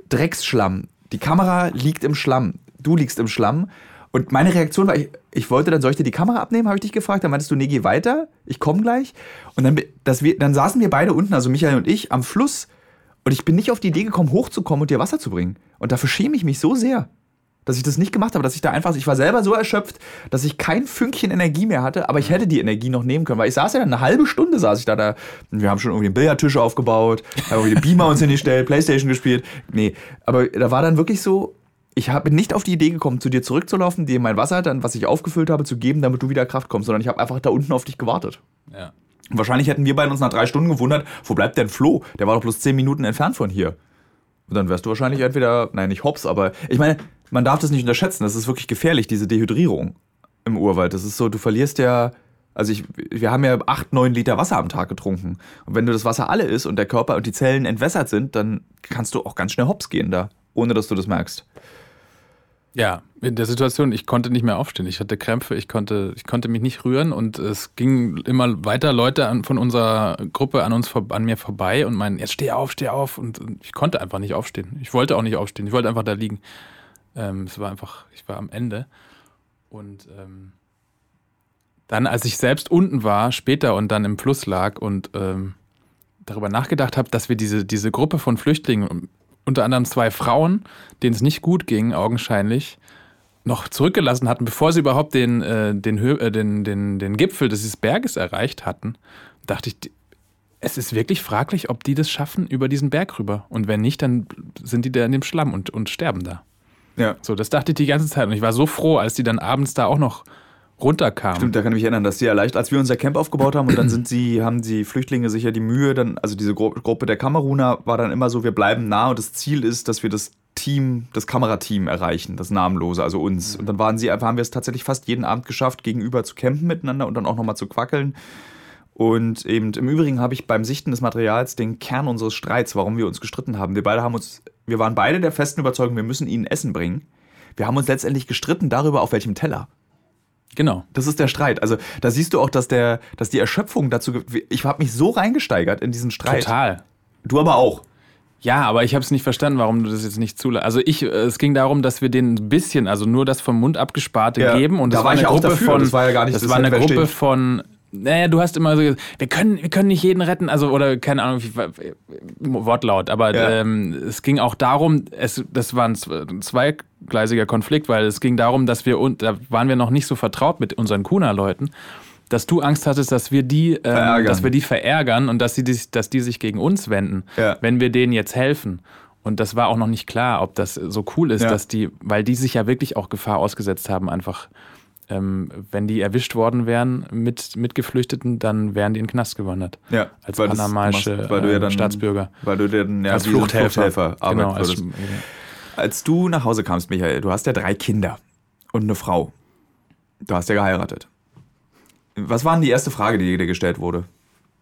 Drecksschlamm. Die Kamera liegt im Schlamm. Du liegst im Schlamm. Und meine Reaktion war, ich, ich wollte dann, soll ich dir die Kamera abnehmen, habe ich dich gefragt. Dann meintest du, nee, geh weiter, ich komme gleich. Und dann, dass wir, dann saßen wir beide unten, also Michael und ich, am Fluss. Und ich bin nicht auf die Idee gekommen, hochzukommen und dir Wasser zu bringen. Und dafür schäme ich mich so sehr, dass ich das nicht gemacht habe, dass ich da einfach, ich war selber so erschöpft, dass ich kein Fünkchen Energie mehr hatte, aber ich hätte die Energie noch nehmen können, weil ich saß ja dann eine halbe Stunde, saß ich da, da wir haben schon irgendwie einen Billardtisch aufgebaut, haben irgendwie den Beamer uns hingestellt, Playstation gespielt. Nee, aber da war dann wirklich so, ich bin nicht auf die Idee gekommen, zu dir zurückzulaufen, dir mein Wasser dann, was ich aufgefüllt habe, zu geben, damit du wieder Kraft kommst, sondern ich habe einfach da unten auf dich gewartet. Ja. Und wahrscheinlich hätten wir beide uns nach drei Stunden gewundert, wo bleibt denn Flo? Der war doch bloß zehn Minuten entfernt von hier. Und dann wärst du wahrscheinlich entweder, nein, nicht hops, aber ich meine, man darf das nicht unterschätzen. Das ist wirklich gefährlich, diese Dehydrierung im Urwald. Das ist so, du verlierst ja, also ich, wir haben ja acht, neun Liter Wasser am Tag getrunken. Und wenn du das Wasser alle ist und der Körper und die Zellen entwässert sind, dann kannst du auch ganz schnell hops gehen da, ohne dass du das merkst. Ja, in der Situation, ich konnte nicht mehr aufstehen. Ich hatte Krämpfe, ich konnte, ich konnte mich nicht rühren und es gingen immer weiter Leute an, von unserer Gruppe an uns an mir vorbei und meinen, jetzt steh auf, steh auf. Und ich konnte einfach nicht aufstehen. Ich wollte auch nicht aufstehen. Ich wollte einfach da liegen. Ähm, es war einfach, ich war am Ende. Und ähm, dann, als ich selbst unten war, später und dann im Fluss lag und ähm, darüber nachgedacht habe, dass wir diese, diese Gruppe von Flüchtlingen unter anderem zwei Frauen, denen es nicht gut ging, augenscheinlich, noch zurückgelassen hatten, bevor sie überhaupt den, äh, den, äh, den, den, den Gipfel dieses Berges erreicht hatten, dachte ich, es ist wirklich fraglich, ob die das schaffen über diesen Berg rüber. Und wenn nicht, dann sind die da in dem Schlamm und, und sterben da. Ja. So, das dachte ich die ganze Zeit. Und ich war so froh, als die dann abends da auch noch runterkamen. Stimmt, da kann ich mich erinnern, dass die ja leicht, als wir unser Camp aufgebaut haben und dann sind sie, haben die Flüchtlinge sicher die Mühe, dann, also diese Gru Gruppe der Kameruner war dann immer so, wir bleiben nah und das Ziel ist, dass wir das Team, das Kamerateam erreichen, das Namenlose, also uns. Und dann waren sie einfach, haben wir es tatsächlich fast jeden Abend geschafft, gegenüber zu campen miteinander und dann auch nochmal zu quackeln. Und eben im Übrigen habe ich beim Sichten des Materials den Kern unseres Streits, warum wir uns gestritten haben. Wir beide haben uns, wir waren beide der festen Überzeugung, wir müssen ihnen Essen bringen. Wir haben uns letztendlich gestritten darüber, auf welchem Teller. Genau. Das ist der Streit. Also da siehst du auch, dass der, dass die Erschöpfung dazu. Ich habe mich so reingesteigert in diesen Streit. Total. Du aber auch. Ja, aber ich habe es nicht verstanden, warum du das jetzt nicht zulässt. Also ich, es ging darum, dass wir denen ein bisschen, also nur das vom Mund abgesparte Ja, geben und da das war war eine ich auch Gruppe dafür. von, Das war ja gar nicht- das das war eine Gruppe verstehen. von, naja, du hast immer so, gesagt, wir können, wir können nicht jeden retten, also oder keine Ahnung, Wortlaut, aber Ja. ähm, es ging auch darum, es, das war ein zweigleisiger Konflikt, weil es ging darum, dass wir, und da waren wir noch nicht so vertraut mit unseren Kuna-Leuten, dass du Angst hattest, dass wir die, ähm, Verärgern. dass wir die verärgern und dass, sie, dass die sich gegen uns wenden, Ja. wenn wir denen jetzt helfen. Und das war auch noch nicht klar, ob das so cool ist, Ja. dass die, weil die sich ja wirklich auch Gefahr ausgesetzt haben, einfach, ähm, wenn die erwischt worden wären mit, mit Geflüchteten, dann wären die in den Knast gewandert. Ja, Als weil panamaische machst- weil du ja ähm, dann, Staatsbürger. Weil du dann ja, als Fluchthelfer. arbeiten genau, als, würdest. Als du nach Hause kamst, Michael, du hast ja drei Kinder und eine Frau. Du hast ja geheiratet. Was war denn die erste Frage, die dir gestellt wurde?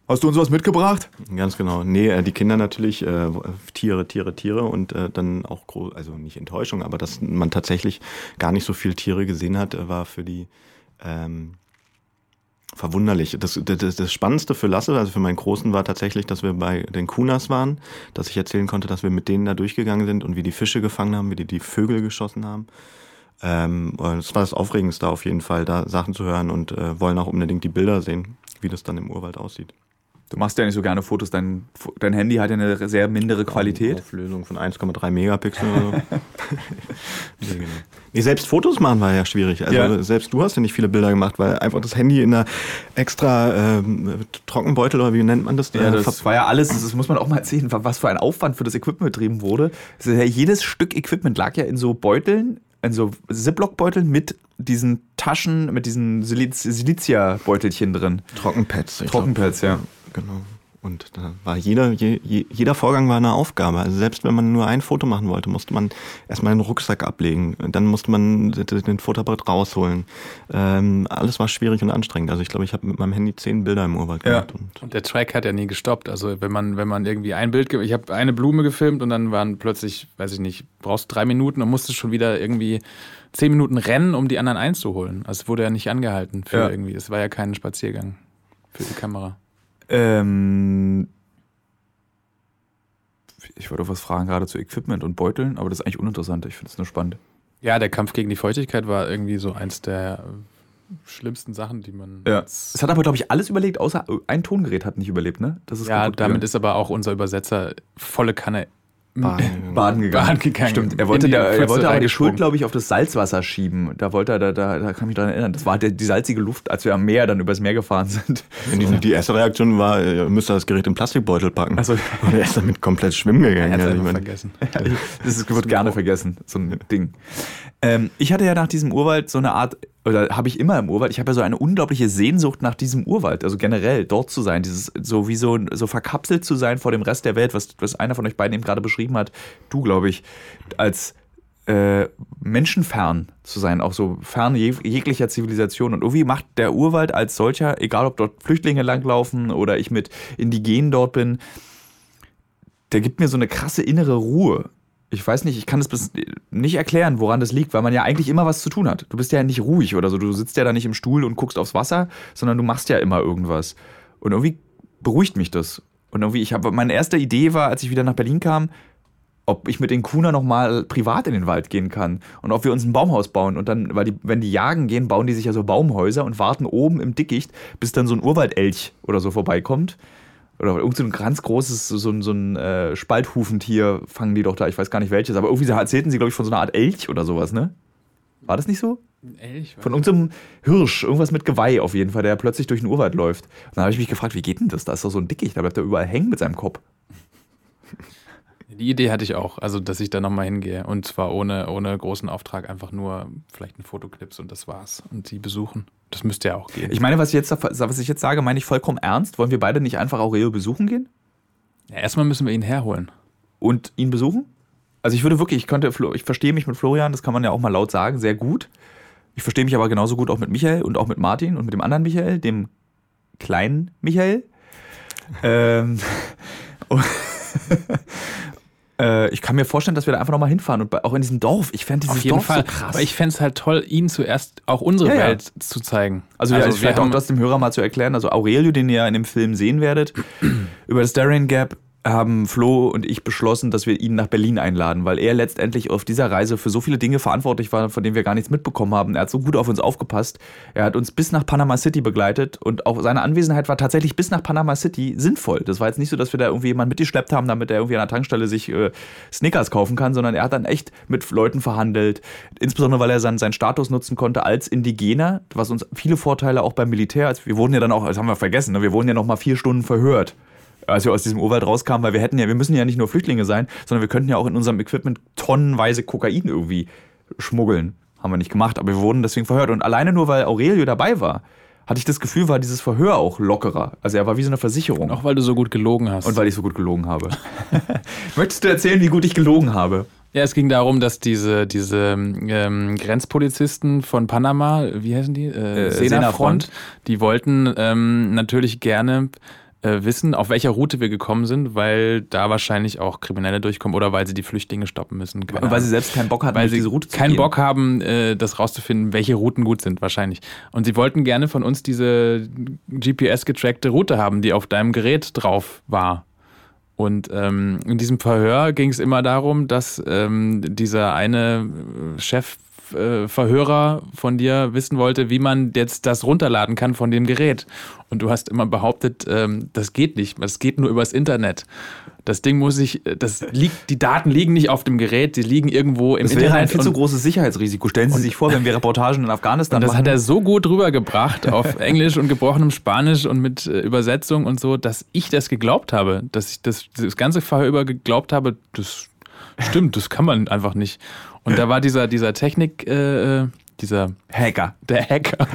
Hast du uns was mitgebracht? Ganz genau. Nee, äh, die Kinder natürlich, äh, Tiere, Tiere, Tiere und äh, dann auch, groß, also nicht Enttäuschung, aber dass man tatsächlich gar nicht so viel Tiere gesehen hat, äh, war für die ähm, verwunderlich. Das, das, das Spannendste für Lasse, also für meinen Großen, war tatsächlich, dass wir bei den Kunas waren, dass ich erzählen konnte, dass wir mit denen da durchgegangen sind und wie die Fische gefangen haben, wie die die Vögel geschossen haben. Ähm, das war das Aufregendste auf jeden Fall, da Sachen zu hören und äh, wollen auch unbedingt die Bilder sehen, wie das dann im Urwald aussieht. Du machst ja nicht so gerne Fotos. Dein, dein Handy hat ja eine sehr mindere Qualität. Auflösung von 1,3 Megapixel oder so. nee, genau. nee, selbst Fotos machen war ja schwierig. Also Ja. selbst du hast ja nicht viele Bilder gemacht, weil einfach das Handy in einer extra ähm, Trockenbeutel oder wie nennt man das? Ja, äh, das war ja alles, das muss man auch mal erzählen, was für ein Aufwand für das Equipment betrieben wurde. Ja, jedes Stück Equipment lag ja in so Beuteln, in so Ziploc-Beuteln mit diesen Taschen, mit diesen Siliz- Silizia-Beutelchen drin. Trockenpads. Trockenpads, ja. Genau. Und da war jeder, je, jeder Vorgang war eine Aufgabe. Also selbst wenn man nur ein Foto machen wollte, musste man erstmal den Rucksack ablegen. Dann musste man den Fotoapparat rausholen. Ähm, alles war schwierig und anstrengend. Also ich glaube, ich habe mit meinem Handy zehn Bilder im Urwald gemacht. Ja. Und, und, der Track hat ja nie gestoppt. Also wenn man, wenn man irgendwie ein Bild, ich habe eine Blume gefilmt und dann waren plötzlich, weiß ich nicht, brauchst drei Minuten und musstest schon wieder irgendwie zehn Minuten rennen, um die anderen einzuholen. Also es wurde ja nicht angehalten für ja. irgendwie. Es war ja kein Spaziergang für die Kamera. Ähm, ich wollte was fragen, gerade zu Equipment und Beuteln, aber das ist eigentlich uninteressant. Ich finde es nur spannend. Ja, der Kampf gegen die Feuchtigkeit war irgendwie so eins der schlimmsten Sachen, die man. Ja. Es hat aber, glaube ich, alles überlegt, außer ein Tongerät hat nicht überlebt, ne? Das ist ja, damit ist aber auch unser Übersetzer volle Kanne Baden, Baden gegangen. Baden gegangen. Stimmt. Er wollte, der, er wollte aber die Schuld, glaube ich, auf das Salzwasser schieben. Da wollte er, da, da, da kann ich mich daran erinnern. Das war der, die salzige Luft, als wir am Meer dann übers Meer gefahren sind. Die, die erste Reaktion war, ihr müsst das Gerät im Plastikbeutel packen. Also, Und er ist damit komplett schwimmen gegangen. Er hat also, vergessen. das wird gerne vergessen, so ein Ding. Ähm, ich hatte ja nach diesem Urwald so eine Art oder habe ich immer im Urwald, ich habe ja so eine unglaubliche Sehnsucht nach diesem Urwald, also generell dort zu sein, dieses so wie so, so verkapselt zu sein vor dem Rest der Welt, was, was einer von euch beiden eben gerade beschrieben hat, du glaube ich, als äh, menschenfern zu sein, auch so fern jeg jeglicher Zivilisation. Und irgendwie macht der Urwald als solcher, egal ob dort Flüchtlinge langlaufen oder ich mit Indigenen dort bin, der gibt mir so eine krasse innere Ruhe ich weiß nicht, ich kann es nicht erklären, woran das liegt, weil man ja eigentlich immer was zu tun hat. Du bist ja nicht ruhig oder so. Du sitzt ja da nicht im Stuhl und guckst aufs Wasser, sondern du machst ja immer irgendwas. Und irgendwie beruhigt mich das. Und irgendwie, ich habe, meine erste Idee war, als ich wieder nach Berlin kam, ob ich mit den Kuna nochmal privat in den Wald gehen kann und ob wir uns ein Baumhaus bauen. Und dann, weil die, wenn die jagen gehen, bauen die sich ja so Baumhäuser und warten oben im Dickicht, bis dann so ein Urwaldelch oder so vorbeikommt oder irgend so ein ganz großes, so, ein, so ein äh, Spalthufentier fangen die doch da, ich weiß gar nicht welches, aber irgendwie erzählten sie, glaube ich, von so einer Art Elch oder sowas, ne? War das nicht so? Elch? Von irgendeinem Hirsch, irgendwas mit Geweih auf jeden Fall, der plötzlich durch den Urwald läuft. Und dann habe ich mich gefragt, wie geht denn das? Da ist doch so ein Dickicht, da bleibt er überall hängen mit seinem Kopf. Die Idee hatte ich auch, also dass ich da nochmal hingehe und zwar ohne, ohne großen Auftrag, einfach nur vielleicht ein Fotoclips und das war's und die besuchen. Das müsste ja auch gehen. Ich meine, was ich jetzt, was ich jetzt sage, meine ich vollkommen ernst. Wollen wir beide nicht einfach Aurelio besuchen gehen? Ja, erstmal müssen wir ihn herholen. Und ihn besuchen? Also ich würde wirklich, ich könnte, ich verstehe mich mit Florian, das kann man ja auch mal laut sagen, sehr gut. Ich verstehe mich aber genauso gut auch mit Michael und auch mit Martin und mit dem anderen Michael, dem kleinen Michael. ähm, Äh, ich kann mir vorstellen, dass wir da einfach nochmal hinfahren und auch in diesem Dorf. Ich fände dieses Auf jeden Dorf Fall. so krass. Aber ich fände es halt toll, ihnen zuerst auch unsere ja, Welt ja. zu zeigen. Also, also ja, vielleicht auch das dem Hörer mal zu erklären. Also Aurelio, den ihr ja in dem Film sehen werdet, über das Darien Gap haben Flo und ich beschlossen, dass wir ihn nach Berlin einladen, weil er letztendlich auf dieser Reise für so viele Dinge verantwortlich war, von denen wir gar nichts mitbekommen haben. Er hat so gut auf uns aufgepasst. Er hat uns bis nach Panama City begleitet und auch seine Anwesenheit war tatsächlich bis nach Panama City sinnvoll. Das war jetzt nicht so, dass wir da irgendwie jemanden mitgeschleppt haben, damit er irgendwie an der Tankstelle sich äh, Snickers kaufen kann, sondern er hat dann echt mit Leuten verhandelt. Insbesondere, weil er seinen, seinen Status nutzen konnte als Indigener, was uns viele Vorteile auch beim Militär, wir wurden ja dann auch, das haben wir vergessen, ne? wir wurden ja noch mal vier Stunden verhört als wir aus diesem Urwald rauskamen, weil wir hätten ja, wir müssen ja nicht nur Flüchtlinge sein, sondern wir könnten ja auch in unserem Equipment tonnenweise Kokain irgendwie schmuggeln. Haben wir nicht gemacht, aber wir wurden deswegen verhört. Und alleine nur, weil Aurelio dabei war, hatte ich das Gefühl, war dieses Verhör auch lockerer. Also er war wie so eine Versicherung. auch weil du so gut gelogen hast. Und weil ich so gut gelogen habe. Möchtest du erzählen, wie gut ich gelogen habe? Ja, es ging darum, dass diese, diese ähm, Grenzpolizisten von Panama, wie heißen die? Äh, äh Sena-Front, die wollten ähm, natürlich gerne äh, wissen, auf welcher Route wir gekommen sind, weil da wahrscheinlich auch Kriminelle durchkommen oder weil sie die Flüchtlinge stoppen müssen. Keine weil sie selbst keinen Bock hatten, weil sie diese Route zu keinen gehen. Bock haben, äh, das rauszufinden, welche Routen gut sind, wahrscheinlich. Und sie wollten gerne von uns diese GPS-getrackte Route haben, die auf deinem Gerät drauf war. Und ähm, in diesem Verhör ging es immer darum, dass ähm, dieser eine Chef Verhörer von dir wissen wollte, wie man jetzt das runterladen kann von dem Gerät. Und du hast immer behauptet, ähm, das geht nicht, das geht nur übers Internet. Das Ding muss ich, das liegt, die Daten liegen nicht auf dem Gerät, die liegen irgendwo im das Internet. Das wäre ein viel zu großes Sicherheitsrisiko. Stellen Sie sich vor, wenn wir Reportagen in Afghanistan und das machen. hat er so gut rübergebracht auf Englisch und gebrochenem Spanisch und mit äh, Übersetzung und so, dass ich das geglaubt habe, dass ich das, das ganze Verhör über geglaubt habe, das stimmt, das kann man einfach nicht. Und da war dieser, dieser Technik, äh, dieser Hacker. der Hacker,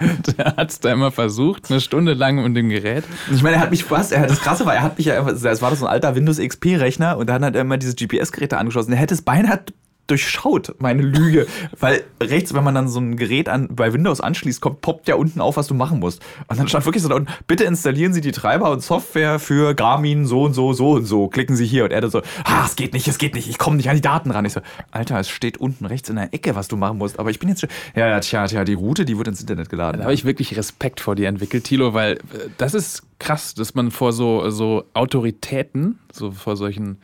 der hat es da immer versucht, eine Stunde lang mit dem Gerät. Ich meine, er hat mich fast, er hat das Krasse war, er hat mich ja, es war das so ein alter Windows XP-Rechner und dann hat er immer diese GPS-Geräte angeschlossen. Er hätte es beinahe durchschaut, meine Lüge. Weil rechts, wenn man dann so ein Gerät an, bei Windows anschließt, kommt, poppt ja unten auf, was du machen musst. Und dann stand wirklich so da unten, bitte installieren Sie die Treiber und Software für Garmin so und so, so und so. Klicken Sie hier. Und er dann so, ah, es geht nicht, es geht nicht, ich komme nicht an die Daten ran. Ich so, Alter, es steht unten rechts in der Ecke, was du machen musst. Aber ich bin jetzt schon, ja, ja, tja, tja, die Route, die wird ins Internet geladen. Da habe ich wirklich Respekt vor dir entwickelt, Thilo, weil äh, das ist krass, dass man vor so, so Autoritäten, so vor solchen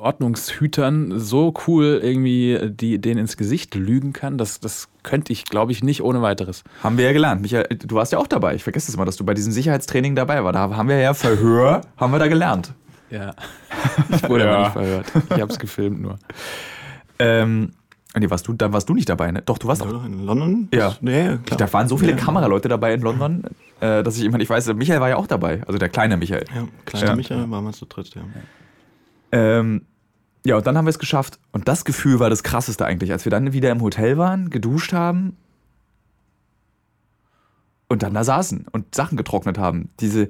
Ordnungshütern so cool irgendwie äh, die, denen ins Gesicht lügen kann. Das, das könnte ich, glaube ich, nicht ohne weiteres. Haben wir ja gelernt. Michael, du warst ja auch dabei. Ich vergesse es immer, dass du bei diesem Sicherheitstraining dabei warst. Da haben wir ja Verhör, haben wir da gelernt. Ja. Ich wurde aber nicht verhört. Ich habe es gefilmt nur. Ähm, nee, warst du, dann warst du nicht dabei, ne? Doch, du warst auch. Oder in London? Ja. Nee, klar. Da waren so viele Ja. Kameraleute dabei in London, äh, dass ich immer nicht weiß, Michael war ja auch dabei, also der kleine Michael. Ja, kleiner Ja. Michael waren wir zu dritt, ja. Ähm, ja, und dann haben wir es geschafft. Und das Gefühl war das krasseste eigentlich, als wir dann wieder im Hotel waren, geduscht haben und dann da saßen und Sachen getrocknet haben. Diese,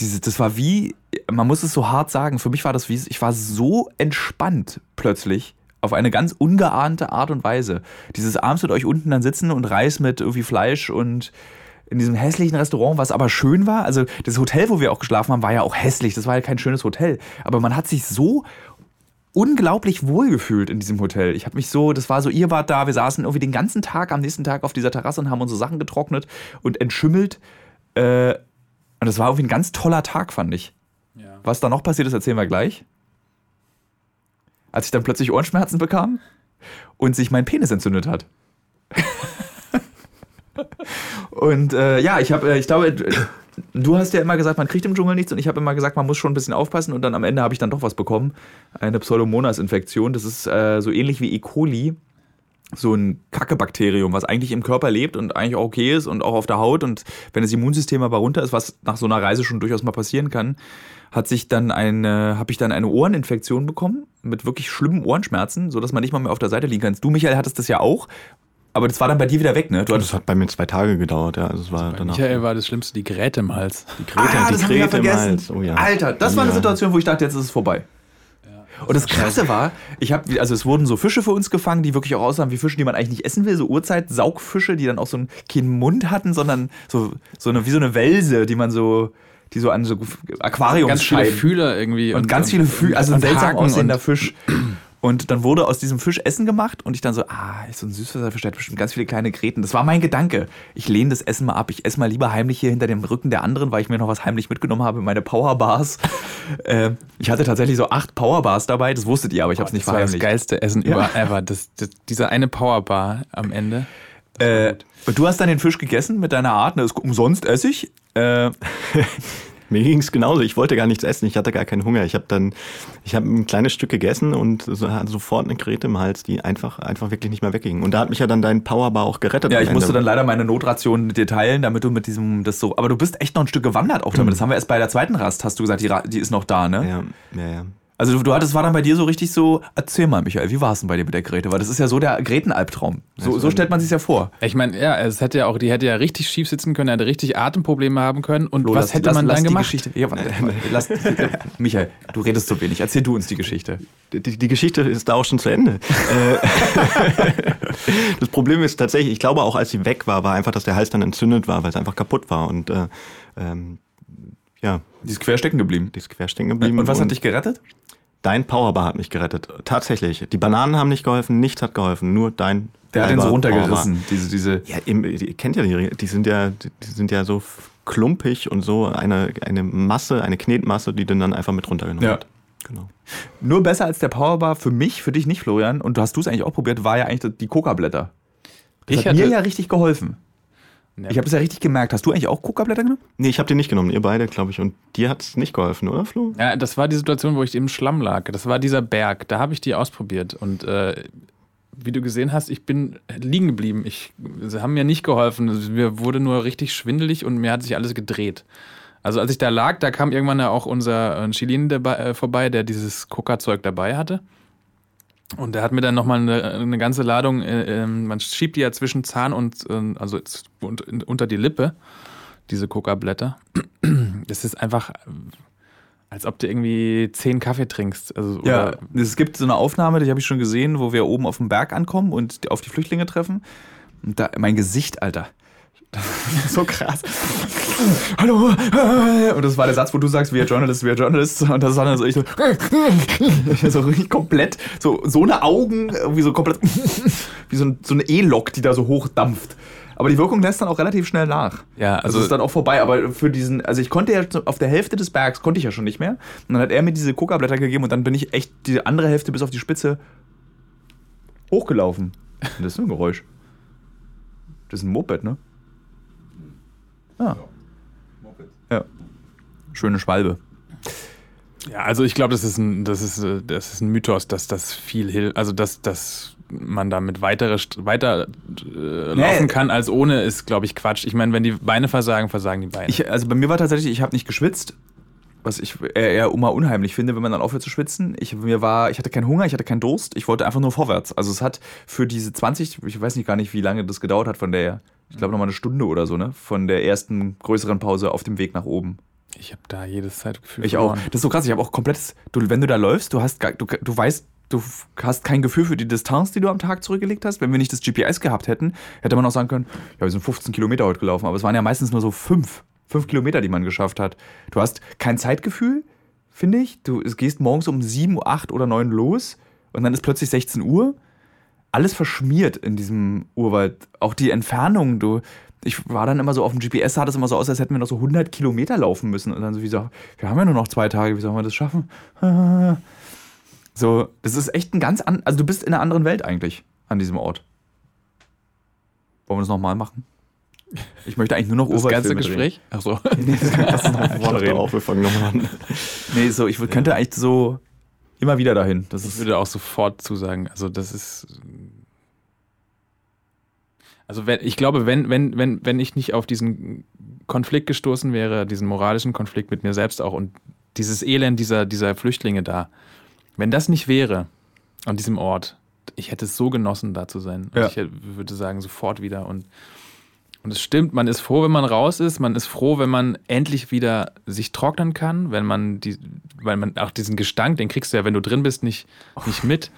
diese, das war wie, man muss es so hart sagen, für mich war das wie, ich war so entspannt plötzlich. Auf eine ganz ungeahnte Art und Weise. Dieses abends mit euch unten dann sitzen und Reis mit irgendwie Fleisch und in diesem hässlichen Restaurant, was aber schön war. Also das Hotel, wo wir auch geschlafen haben, war ja auch hässlich. Das war ja kein schönes Hotel. Aber man hat sich so unglaublich wohl gefühlt in diesem Hotel. Ich habe mich so, das war so, ihr wart da, wir saßen irgendwie den ganzen Tag am nächsten Tag auf dieser Terrasse und haben unsere Sachen getrocknet und entschimmelt. Äh, und das war irgendwie ein ganz toller Tag, fand ich. Was da noch passiert ist, erzählen wir gleich. Als ich dann plötzlich Ohrenschmerzen bekam und sich mein Penis entzündet hat. Und äh, ja, ich habe, äh, ich glaube, du hast ja immer gesagt, man kriegt im Dschungel nichts und ich habe immer gesagt, man muss schon ein bisschen aufpassen und dann am Ende habe ich dann doch was bekommen. Eine Pseudomonas-Infektion. Das ist äh, so ähnlich wie E. coli. So ein Kackebakterium, was eigentlich im Körper lebt und eigentlich auch okay ist und auch auf der Haut. Und wenn das Immunsystem aber runter ist, was nach so einer Reise schon durchaus mal passieren kann, hat sich dann eine, habe ich dann eine Ohreninfektion bekommen mit wirklich schlimmen Ohrenschmerzen, sodass man nicht mal mehr auf der Seite liegen kann. Du, Michael, hattest das ja auch, aber das war dann bei dir wieder weg, ne? Du Das hattest, hat bei mir zwei Tage gedauert, ja. Also es war Bei danach. Michael war das Schlimmste die Geräte im Hals. die Ah, die das haben wir ja im vergessen. Hals. Oh ja. Alter, das war eine Ja. Situation, wo ich dachte, jetzt ist es vorbei. Und das Krasse war, ich habe, also es wurden so Fische für uns gefangen, die wirklich auch aussahen wie Fische, die man eigentlich nicht essen will, so Urzeit-Saugfische, die dann auch so einen, keinen Mund hatten, sondern so, so eine, wie so eine Welse, die man so, die so an so Aquariums Ganz viele Fühler irgendwie. und, ganz viele Füße, also ein und seltsam aussehender und- Fisch. Und dann wurde aus diesem Fisch Essen gemacht und ich dann so, ah, ist so ein Süßwasserfisch, der hat bestimmt ganz viele kleine Gräten. Das war mein Gedanke. Ich lehne das Essen mal ab. Ich esse mal lieber heimlich hier hinter dem Rücken der anderen, weil ich mir noch was heimlich mitgenommen habe, meine Powerbars. äh, ich hatte tatsächlich so acht Powerbars dabei, das wusstet ihr, aber ich habe es nicht Das war das verheimlicht. geilste Essen Ja. ever. Das, das, dieser eine Powerbar am Ende. Äh, und du hast dann den Fisch gegessen mit deiner Art, ne, ist umsonst Essig. Äh, Mir ging es genauso. Ich wollte gar nichts essen. Ich hatte gar keinen Hunger. Ich habe dann, ich habe ein kleines Stück gegessen und so, hatte sofort eine Grete im Hals, die einfach, einfach wirklich nicht mehr wegging. Und da hat mich ja dann dein Powerbar auch gerettet. Ja, ich musste dann leider meine Notration mit dir teilen, damit du mit diesem, das so, aber du bist echt noch ein Stück gewandert auch damit. Das haben wir erst bei der zweiten Rast, hast du gesagt, die, die ist noch da, ne? Ja, ja, ja. Also du, du hattest, war dann bei dir so richtig so, erzähl mal, Michael, wie war es denn bei dir mit der Grete? Weil das ist ja so der Gretenalbtraum. So, so stellt man sich ja vor. Ich meine, ja, es hätte ja auch, die hätte ja richtig schief sitzen können, hätte richtig Atemprobleme haben können. Und Flo, was lass- hätte lass- man lass dann die gemacht? Geschichte, ja, warte, warte, lass, Michael, du redest zu wenig. Erzähl du uns die Geschichte. Die, die Geschichte ist da auch schon zu Ende. Äh, das Problem ist tatsächlich, ich glaube auch, als sie weg war, war einfach, dass der Hals dann entzündet war, weil es einfach kaputt war. Und äh, ähm, ja, Die ist quer stecken geblieben. die ist quer stecken geblieben. Und was hat dich gerettet? Dein Powerbar hat mich gerettet. Tatsächlich. Die Bananen haben nicht geholfen, nichts hat geholfen, nur dein Der hat den so runtergerissen. Diese, diese. Ja, eben, ihr kennt ja die, die sind ja, die sind ja so klumpig und so eine, eine Masse, eine Knetmasse, die den dann einfach mit runtergenommen Ja. hat. Genau. Nur besser als der Powerbar für mich, für dich nicht, Florian, und du hast du es eigentlich auch probiert, war ja eigentlich die Coca-Blätter. Das Ich hat mir ja richtig geholfen. Ich habe es ja richtig gemerkt. Hast du eigentlich auch Coca-Blätter genommen? Nee, ich habe den nicht genommen, ihr beide, glaube ich. Und dir hat es nicht geholfen, oder Flo? Ja, das war die Situation, wo ich im Schlamm lag. Das war dieser Berg. Da habe ich die ausprobiert. Und äh, wie du gesehen hast, ich bin liegen geblieben. Ich, sie haben mir nicht geholfen. Mir wurde nur richtig schwindelig und mir hat sich alles gedreht. Also als ich da lag, da kam irgendwann ja auch unser äh, Chilin dabei, äh, vorbei, der dieses Coca-Zeug dabei hatte. Und er hat mir dann nochmal eine, eine ganze Ladung, äh, äh, man schiebt die ja zwischen Zahn und, äh, also unter die Lippe, diese Coca-Blätter. Das ist einfach, als ob du irgendwie zehn Kaffee trinkst. Also, ja, es gibt so eine Aufnahme, die habe ich schon gesehen, wo wir oben auf dem Berg ankommen und auf die Flüchtlinge treffen. Und da, mein Gesicht, Alter. so krass. Hallo. Und das war der Satz, wo du sagst, wir Journalist, wir Journalist. Und das war dann so, ich so, so richtig komplett, so, so eine Augen, wie so komplett, wie so, ein, so eine E-Lok, die da so hochdampft. Aber die Wirkung lässt dann auch relativ schnell nach. Ja, also, also ist dann auch vorbei. Aber für diesen, also ich konnte ja auf der Hälfte des Bergs konnte ich ja schon nicht mehr. Und dann hat er mir diese Coca-Blätter gegeben und dann bin ich echt die andere Hälfte bis auf die Spitze hochgelaufen. Und das ist ein Geräusch. Das ist ein Moped, ne? Ja. Ja. Schöne Schwalbe. Ja, also ich glaube, das ist ein, das ist, das ist ein Mythos, dass das viel hilft, also dass, dass man damit weitere, weiter äh, laufen kann als ohne, ist, glaube ich, Quatsch. Ich meine, wenn die Beine versagen, versagen die Beine. Ich, also bei mir war tatsächlich, ich habe nicht geschwitzt, was ich eher immer unheimlich finde, wenn man dann aufhört zu schwitzen. Ich, mir war, ich hatte keinen Hunger, ich hatte keinen Durst, ich wollte einfach nur vorwärts. Also es hat für diese 20, ich weiß nicht gar nicht, wie lange das gedauert hat von der ich glaube, nochmal eine Stunde oder so, ne? Von der ersten größeren Pause auf dem Weg nach oben. Ich habe da jedes Zeitgefühl. Ich verloren. auch. Das ist so krass. Ich habe auch komplettes. Du, wenn du da läufst, du hast, du, du weißt, du hast kein Gefühl für die Distanz, die du am Tag zurückgelegt hast. Wenn wir nicht das GPS gehabt hätten, hätte man auch sagen können, ja, wir sind 15 Kilometer heute gelaufen, aber es waren ja meistens nur so fünf, fünf Kilometer, die man geschafft hat. Du hast kein Zeitgefühl, finde ich. Du gehst morgens um 7, 8 oder 9 los und dann ist plötzlich 16 Uhr alles verschmiert in diesem Urwald. Auch die Entfernung, du. Ich war dann immer so auf dem GPS, sah das immer so aus, als hätten wir noch so 100 Kilometer laufen müssen. Und dann so wie so, wir haben ja nur noch zwei Tage, wie sollen wir das schaffen? So, das ist echt ein ganz an, also du bist in einer anderen Welt eigentlich an diesem Ort. Wollen wir das nochmal machen? Ich möchte eigentlich nur noch Das ganze Gespräch? Ach so. nee, das kannst du noch vorne reden. Auch, wir fangen nochmal an. Nee, so, ich könnte ja. eigentlich so immer wieder dahin. Das ich würde auch sofort zusagen. Also das ist. Also wenn, ich glaube, wenn, wenn, wenn, wenn ich nicht auf diesen Konflikt gestoßen wäre, diesen moralischen Konflikt mit mir selbst auch und dieses Elend dieser, dieser Flüchtlinge da, wenn das nicht wäre an diesem Ort, ich hätte es so genossen, da zu sein. Ja. Ich würde sagen, sofort wieder. Und und es stimmt, man ist froh, wenn man raus ist. Man ist froh, wenn man endlich wieder sich trocknen kann, wenn man die, weil man auch diesen Gestank, den kriegst du ja, wenn du drin bist, nicht, nicht mit.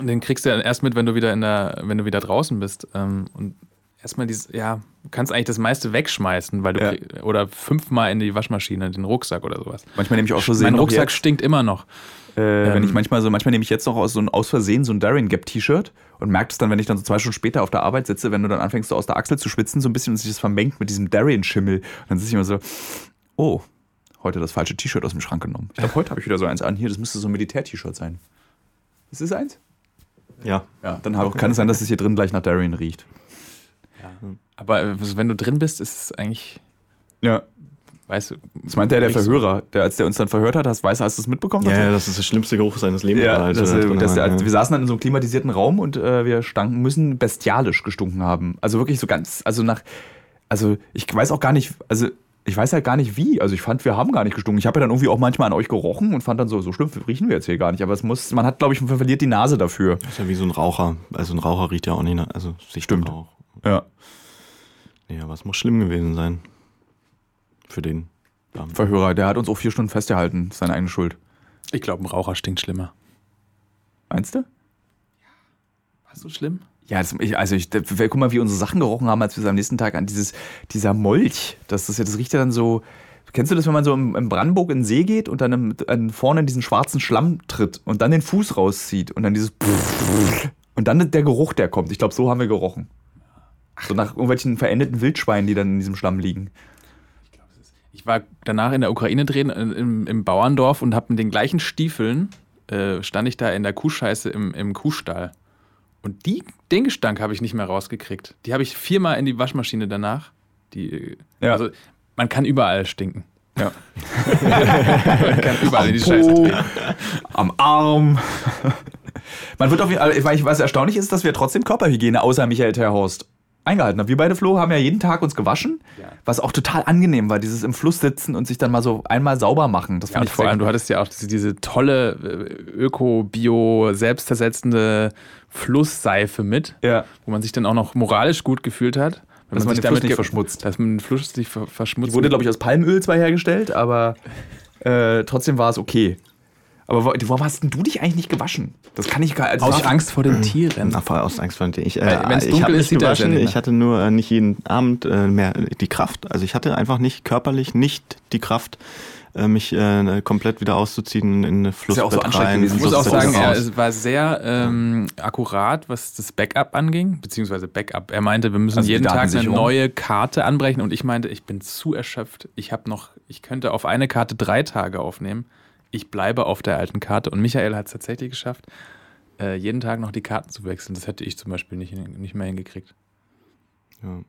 Den kriegst du ja erst mit, wenn du wieder in der, wenn du wieder draußen bist. Ähm, und erstmal dieses, ja, du kannst eigentlich das meiste wegschmeißen, weil du ja. oder fünfmal in die Waschmaschine, den Rucksack oder sowas. Manchmal nehme ich auch schon Mein Rucksack stinkt immer noch. Ähm, ja, wenn ich manchmal so, manchmal nehme ich jetzt noch aus, so ein, aus Versehen so ein Darien Gap T-Shirt und merke es dann, wenn ich dann so zwei Stunden später auf der Arbeit sitze, wenn du dann anfängst, so aus der Achsel zu schwitzen, so ein bisschen und sich das vermengt mit diesem Darien-Schimmel. Und dann sitze ich immer so, oh, heute das falsche T-Shirt aus dem Schrank genommen. Ich glaube, heute habe ich wieder so eins an. Hier, das müsste so ein Militär-T-Shirt sein. Ist es eins? Ja. Ja, dann okay. kann es sein, dass es hier drin gleich nach Darien riecht. Ja. Aber äh, wenn du drin bist, ist es eigentlich. Ja. Weißt du, das meinte ja der Verhörer, der, als der uns dann verhört hat, hast, weißt, hast du es mitbekommen? Ja, ja, das ist der schlimmste Geruch seines Lebens. Ja, halt, das, das, das, ja. Wir saßen dann in so einem klimatisierten Raum und äh, wir stanken, müssen bestialisch gestunken haben. Also wirklich so ganz, also nach, also ich weiß auch gar nicht, also ich weiß halt gar nicht wie. Also ich fand, wir haben gar nicht gestunken. Ich habe ja dann irgendwie auch manchmal an euch gerochen und fand dann so, so schlimm riechen wir jetzt hier gar nicht. Aber es muss, man hat, glaube ich, man verliert die Nase dafür. Das ist ja wie so ein Raucher. Also ein Raucher riecht ja auch nicht, also sich stimmt. Rauch. Ja. Ja, aber es muss schlimm gewesen sein. Für den. Verhörer, der hat uns auch vier Stunden festgehalten. Das seine eigene Schuld. Ich glaube, ein Raucher stinkt schlimmer. Meinst du? Ja. War so schlimm? Ja, das, ich, also ich, guck mal, wie unsere Sachen gerochen haben, als wir am nächsten Tag an dieses, dieser Molch. Das, das, das riecht ja dann so. Kennst du das, wenn man so im, im Brandenburg in den See geht und dann im, an, vorne in diesen schwarzen Schlamm tritt und dann den Fuß rauszieht und dann dieses und dann der Geruch, der kommt. Ich glaube, so haben wir gerochen. So nach irgendwelchen verendeten Wildschweinen, die dann in diesem Schlamm liegen. Ich war danach in der Ukraine drehen, äh, im, im Bauerndorf und habe mit den gleichen Stiefeln, äh, stand ich da in der Kuhscheiße im, im Kuhstall. Und die, den Gestank habe ich nicht mehr rausgekriegt. Die habe ich viermal in die Waschmaschine danach. Die, ja. Also man kann überall stinken. Ja. man kann überall Am in die Scheiße treten. Am Arm. Man wird auf jeden Fall, was erstaunlich ist, dass wir trotzdem Körperhygiene außer Michael Terhorst eingehalten habe. Wir beide, Flo, haben ja jeden Tag uns gewaschen, Ja. was auch total angenehm war, dieses im Fluss sitzen und sich dann mal so einmal sauber machen. Das Ja, fand ich vor allem, du hattest ja auch diese, diese tolle äh, Öko, Bio, selbstzersetzende Flussseife mit, Ja. wo man sich dann auch noch moralisch gut gefühlt hat. Wenn Dass man sich den Fluss nicht verschmutzt. Dass man den Fluss nicht ver verschmutzt. Die wurde, glaube ich, aus Palmöl zwar hergestellt, aber äh, trotzdem war es okay. Aber wo- warum hast denn du dich eigentlich nicht gewaschen? Das kann ich gar also aus Angst vor den Tieren. Na, voll aus Angst vor dir. Ich, äh, wenn's ich dunkel ist, nicht sieht gewaschen. Ich hatte nur äh, nicht jeden Abend äh, mehr die Kraft. Also ich hatte einfach nicht körperlich nicht die Kraft, äh, mich äh, komplett wieder auszuziehen in eine ja auch so Flussbett anstrengend rein. gewesen. Ich muss auch ist sagen, er es war sehr ähm, akkurat, was das Backup anging, beziehungsweise Backup. Er meinte, wir müssen Also jeden Tag eine neue Karte anbrechen und ich meinte, ich bin zu erschöpft. Ich habe noch, ich könnte auf eine Karte drei Tage aufnehmen. Ich bleibe auf der alten Karte und Michael hat es tatsächlich geschafft, äh, jeden Tag noch die Karten zu wechseln. Das hätte ich zum Beispiel nicht, nicht mehr hingekriegt. Ja.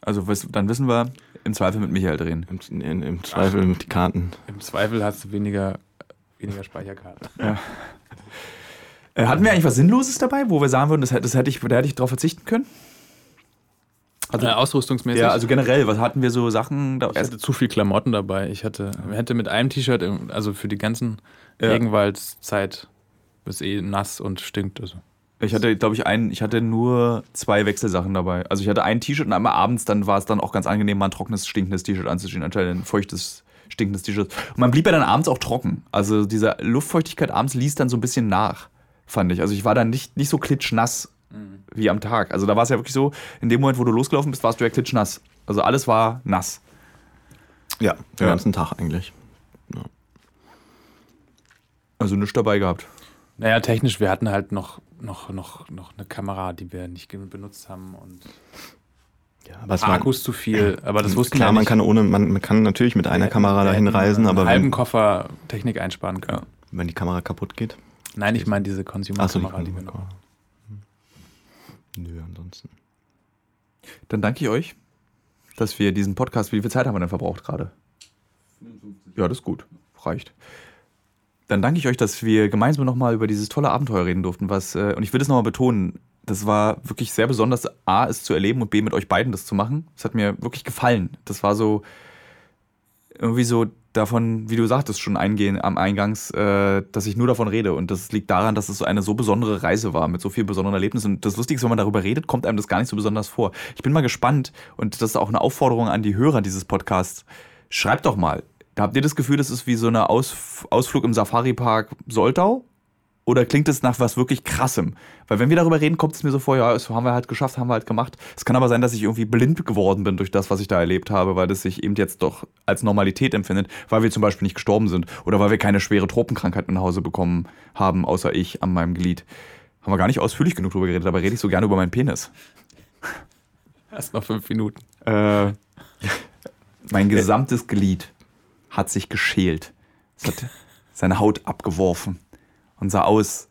Also dann wissen wir, im Zweifel mit Michael drehen. Im, in, Im Zweifel mit die Karten. Im Zweifel hast du weniger, weniger Speicherkarten. Äh, hatten wir eigentlich was Sinnloses dabei, wo wir sagen würden, das, hätte- das hätte ich, da hätte ich drauf verzichten können? Also ausrüstungsmäßig. Ja, also generell, was hatten wir so Sachen da? Ich hatte zu viel Klamotten dabei. Ich hatte, hätte mit einem T-Shirt, also für die ganzen Ja. Regenwaldzeit, ist eh nass und stinkt. Also. Ich hatte, glaube ich, einen, ich hatte nur zwei Wechselsachen dabei. Also ich hatte ein T-Shirt und einmal abends, dann war es dann auch ganz angenehm, mal ein trockenes, stinkendes T-Shirt anzuziehen, anstelle ein feuchtes, stinkendes T-Shirt. Und man blieb ja dann abends auch trocken. Also diese Luftfeuchtigkeit abends ließ dann so ein bisschen nach, fand ich. Also ich war dann nicht, nicht so klitschnass wie am Tag. Also da war es ja wirklich so, in dem Moment, wo du losgelaufen bist, warst du ja klitschnass. Also alles war nass. Ja, den Ja. ganzen Tag eigentlich. Also nichts dabei gehabt. Naja, technisch, wir hatten halt noch, noch, noch, noch eine Kamera, die wir nicht benutzt haben und Ja, aber es war, Akkus zu viel. Aber das wussten klar, wir man nicht. kann ohne, man, man kann natürlich mit einer Kamera Wir dahin reisen, einen aber halben wenn, Koffer Technik einsparen können. wenn die Kamera kaputt geht. Nein, ich meine diese Achso, Consumer-Kamera, die wir noch Kamera. Nö, ansonsten. Dann danke ich euch, dass wir diesen Podcast, wie viel Zeit haben wir denn verbraucht gerade? Ja, das ist gut. Reicht. Dann danke ich euch, dass wir gemeinsam nochmal über dieses tolle Abenteuer reden durften. Was, äh, und ich will das nochmal betonen, das war wirklich sehr besonders, A, es zu erleben und B, mit euch beiden das zu machen. Das hat mir wirklich gefallen. Das war so irgendwie so davon, wie du sagtest, schon eingehen am Eingangs, äh, dass ich nur davon rede. Und das liegt daran, dass es so eine so besondere Reise war mit so vielen besonderen Erlebnissen. Und das Lustige ist, wenn man darüber redet, kommt einem das gar nicht so besonders vor. Ich bin mal gespannt und das ist auch eine Aufforderung an die Hörer dieses Podcasts. Schreibt doch mal. Habt ihr das Gefühl, das ist wie so eine Aus Ausflug im Safari-Park Soltau? Oder klingt es nach was wirklich krassem? Weil wenn wir darüber reden, kommt es mir so vor, ja, das haben wir halt geschafft, haben wir halt gemacht. Es kann aber sein, dass ich irgendwie blind geworden bin durch das, was ich da erlebt habe, weil das sich eben jetzt doch als Normalität empfindet, weil wir zum Beispiel nicht gestorben sind oder weil wir keine schwere Tropenkrankheit nach Hause bekommen haben, außer ich an meinem Glied. Haben wir gar nicht ausführlich genug drüber geredet, aber rede ich so gerne über meinen Penis. Erst noch fünf Minuten. Äh, mein gesamtes Glied hat sich geschält. Es hat seine Haut abgeworfen und sah aus.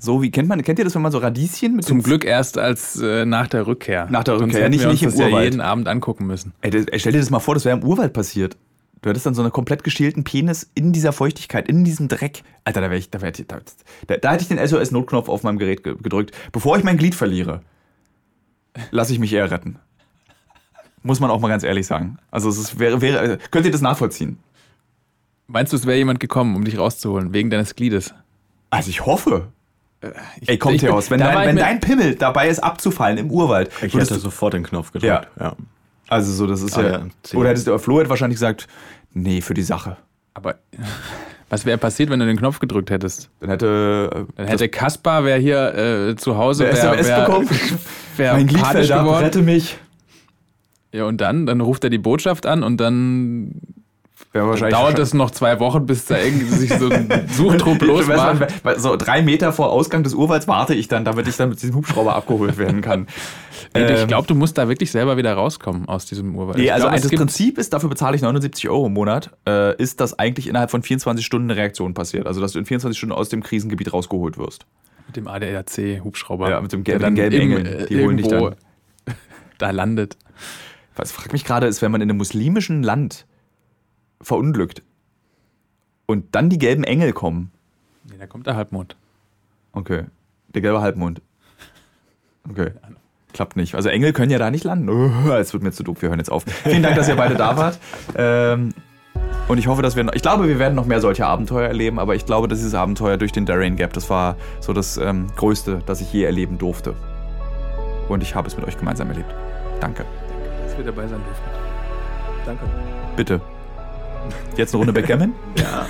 So wie kennt man, kennt ihr das, wenn man so Radieschen mit Zum Glück erst als äh, nach der Rückkehr. Nach der Rückkehr, hätten nicht- nicht im das ja Urwald. jeden Abend angucken müssen. Ey, das, ey, stell dir das mal vor, das wäre im Urwald passiert. Du hättest dann so einen komplett geschälten Penis in dieser Feuchtigkeit, in diesem Dreck. Alter, da wäre ich, da, ich, da, da, da hätte ich den SOS-Notknopf auf meinem Gerät ge gedrückt. Bevor ich mein Glied verliere, lasse ich mich eher retten. Muss man auch mal ganz ehrlich sagen. Also es ist, wäre, wäre, könnt ihr das nachvollziehen? Meinst du, es wäre jemand gekommen, um dich rauszuholen, wegen deines Gliedes? Also ich hoffe. Ich, Ey, komm, ich bin- Theos, wenn, dein, wenn dein Pimmel dabei ist, abzufallen im Urwald, Ich hätte du, sofort den Knopf gedrückt. Ja. ja. also so, das ist Ah, ja, ja, oder hättest du, Flo hätte wahrscheinlich gesagt, nee, für die Sache. Aber was wäre passiert, wenn du den Knopf gedrückt hättest? Dann hätte, äh, Dann hätte Kaspar, wer hier äh, zu Hause der wär, SMS wär, bekommen. wär mein Glied fällt ab, rette mich. Ja, und dann, dann ruft er die Botschaft an und dann Wäre wahrscheinlich dauert es noch zwei Wochen, bis da irgendwie sich so ein Suchtrupp losmacht. So drei Meter vor Ausgang des Urwalds warte ich dann, damit ich dann mit diesem Hubschrauber abgeholt werden kann. Nee, ich Ähm, glaube, du musst da wirklich selber wieder rauskommen aus diesem Urwald. Nee, Ich also glaub, das Prinzip ist, dafür bezahle ich 79 Euro im Monat, äh, ist, dass eigentlich innerhalb von 24 Stunden eine Reaktion passiert. Also, dass du in 24 Stunden aus dem Krisengebiet rausgeholt wirst. mit dem ADAC-Hubschrauber. Ja, mit dem gelben- gelben Engel. Die holen dich dann. da landet. Was fragt mich gerade ist, wenn man in einem muslimischen Land verunglückt und dann die gelben Engel kommen. Nee, da kommt der Halbmond. Okay. Der gelbe Halbmond. Okay. klappt nicht. Also Engel können ja da nicht landen. Oh, es wird mir zu doof, wir hören jetzt auf. Vielen Dank, dass ihr beide da wart. Ähm, und ich hoffe, dass wir, ich glaube, wir werden noch mehr solche Abenteuer erleben, aber ich glaube, dass dieses Abenteuer durch den Darien Gap, das war so das ähm, Größte, das ich je erleben durfte. Und ich habe es mit euch gemeinsam erlebt. Danke. Dass wir dabei sein durften. Danke. Bitte. Jetzt eine Runde Backgammon? Ja.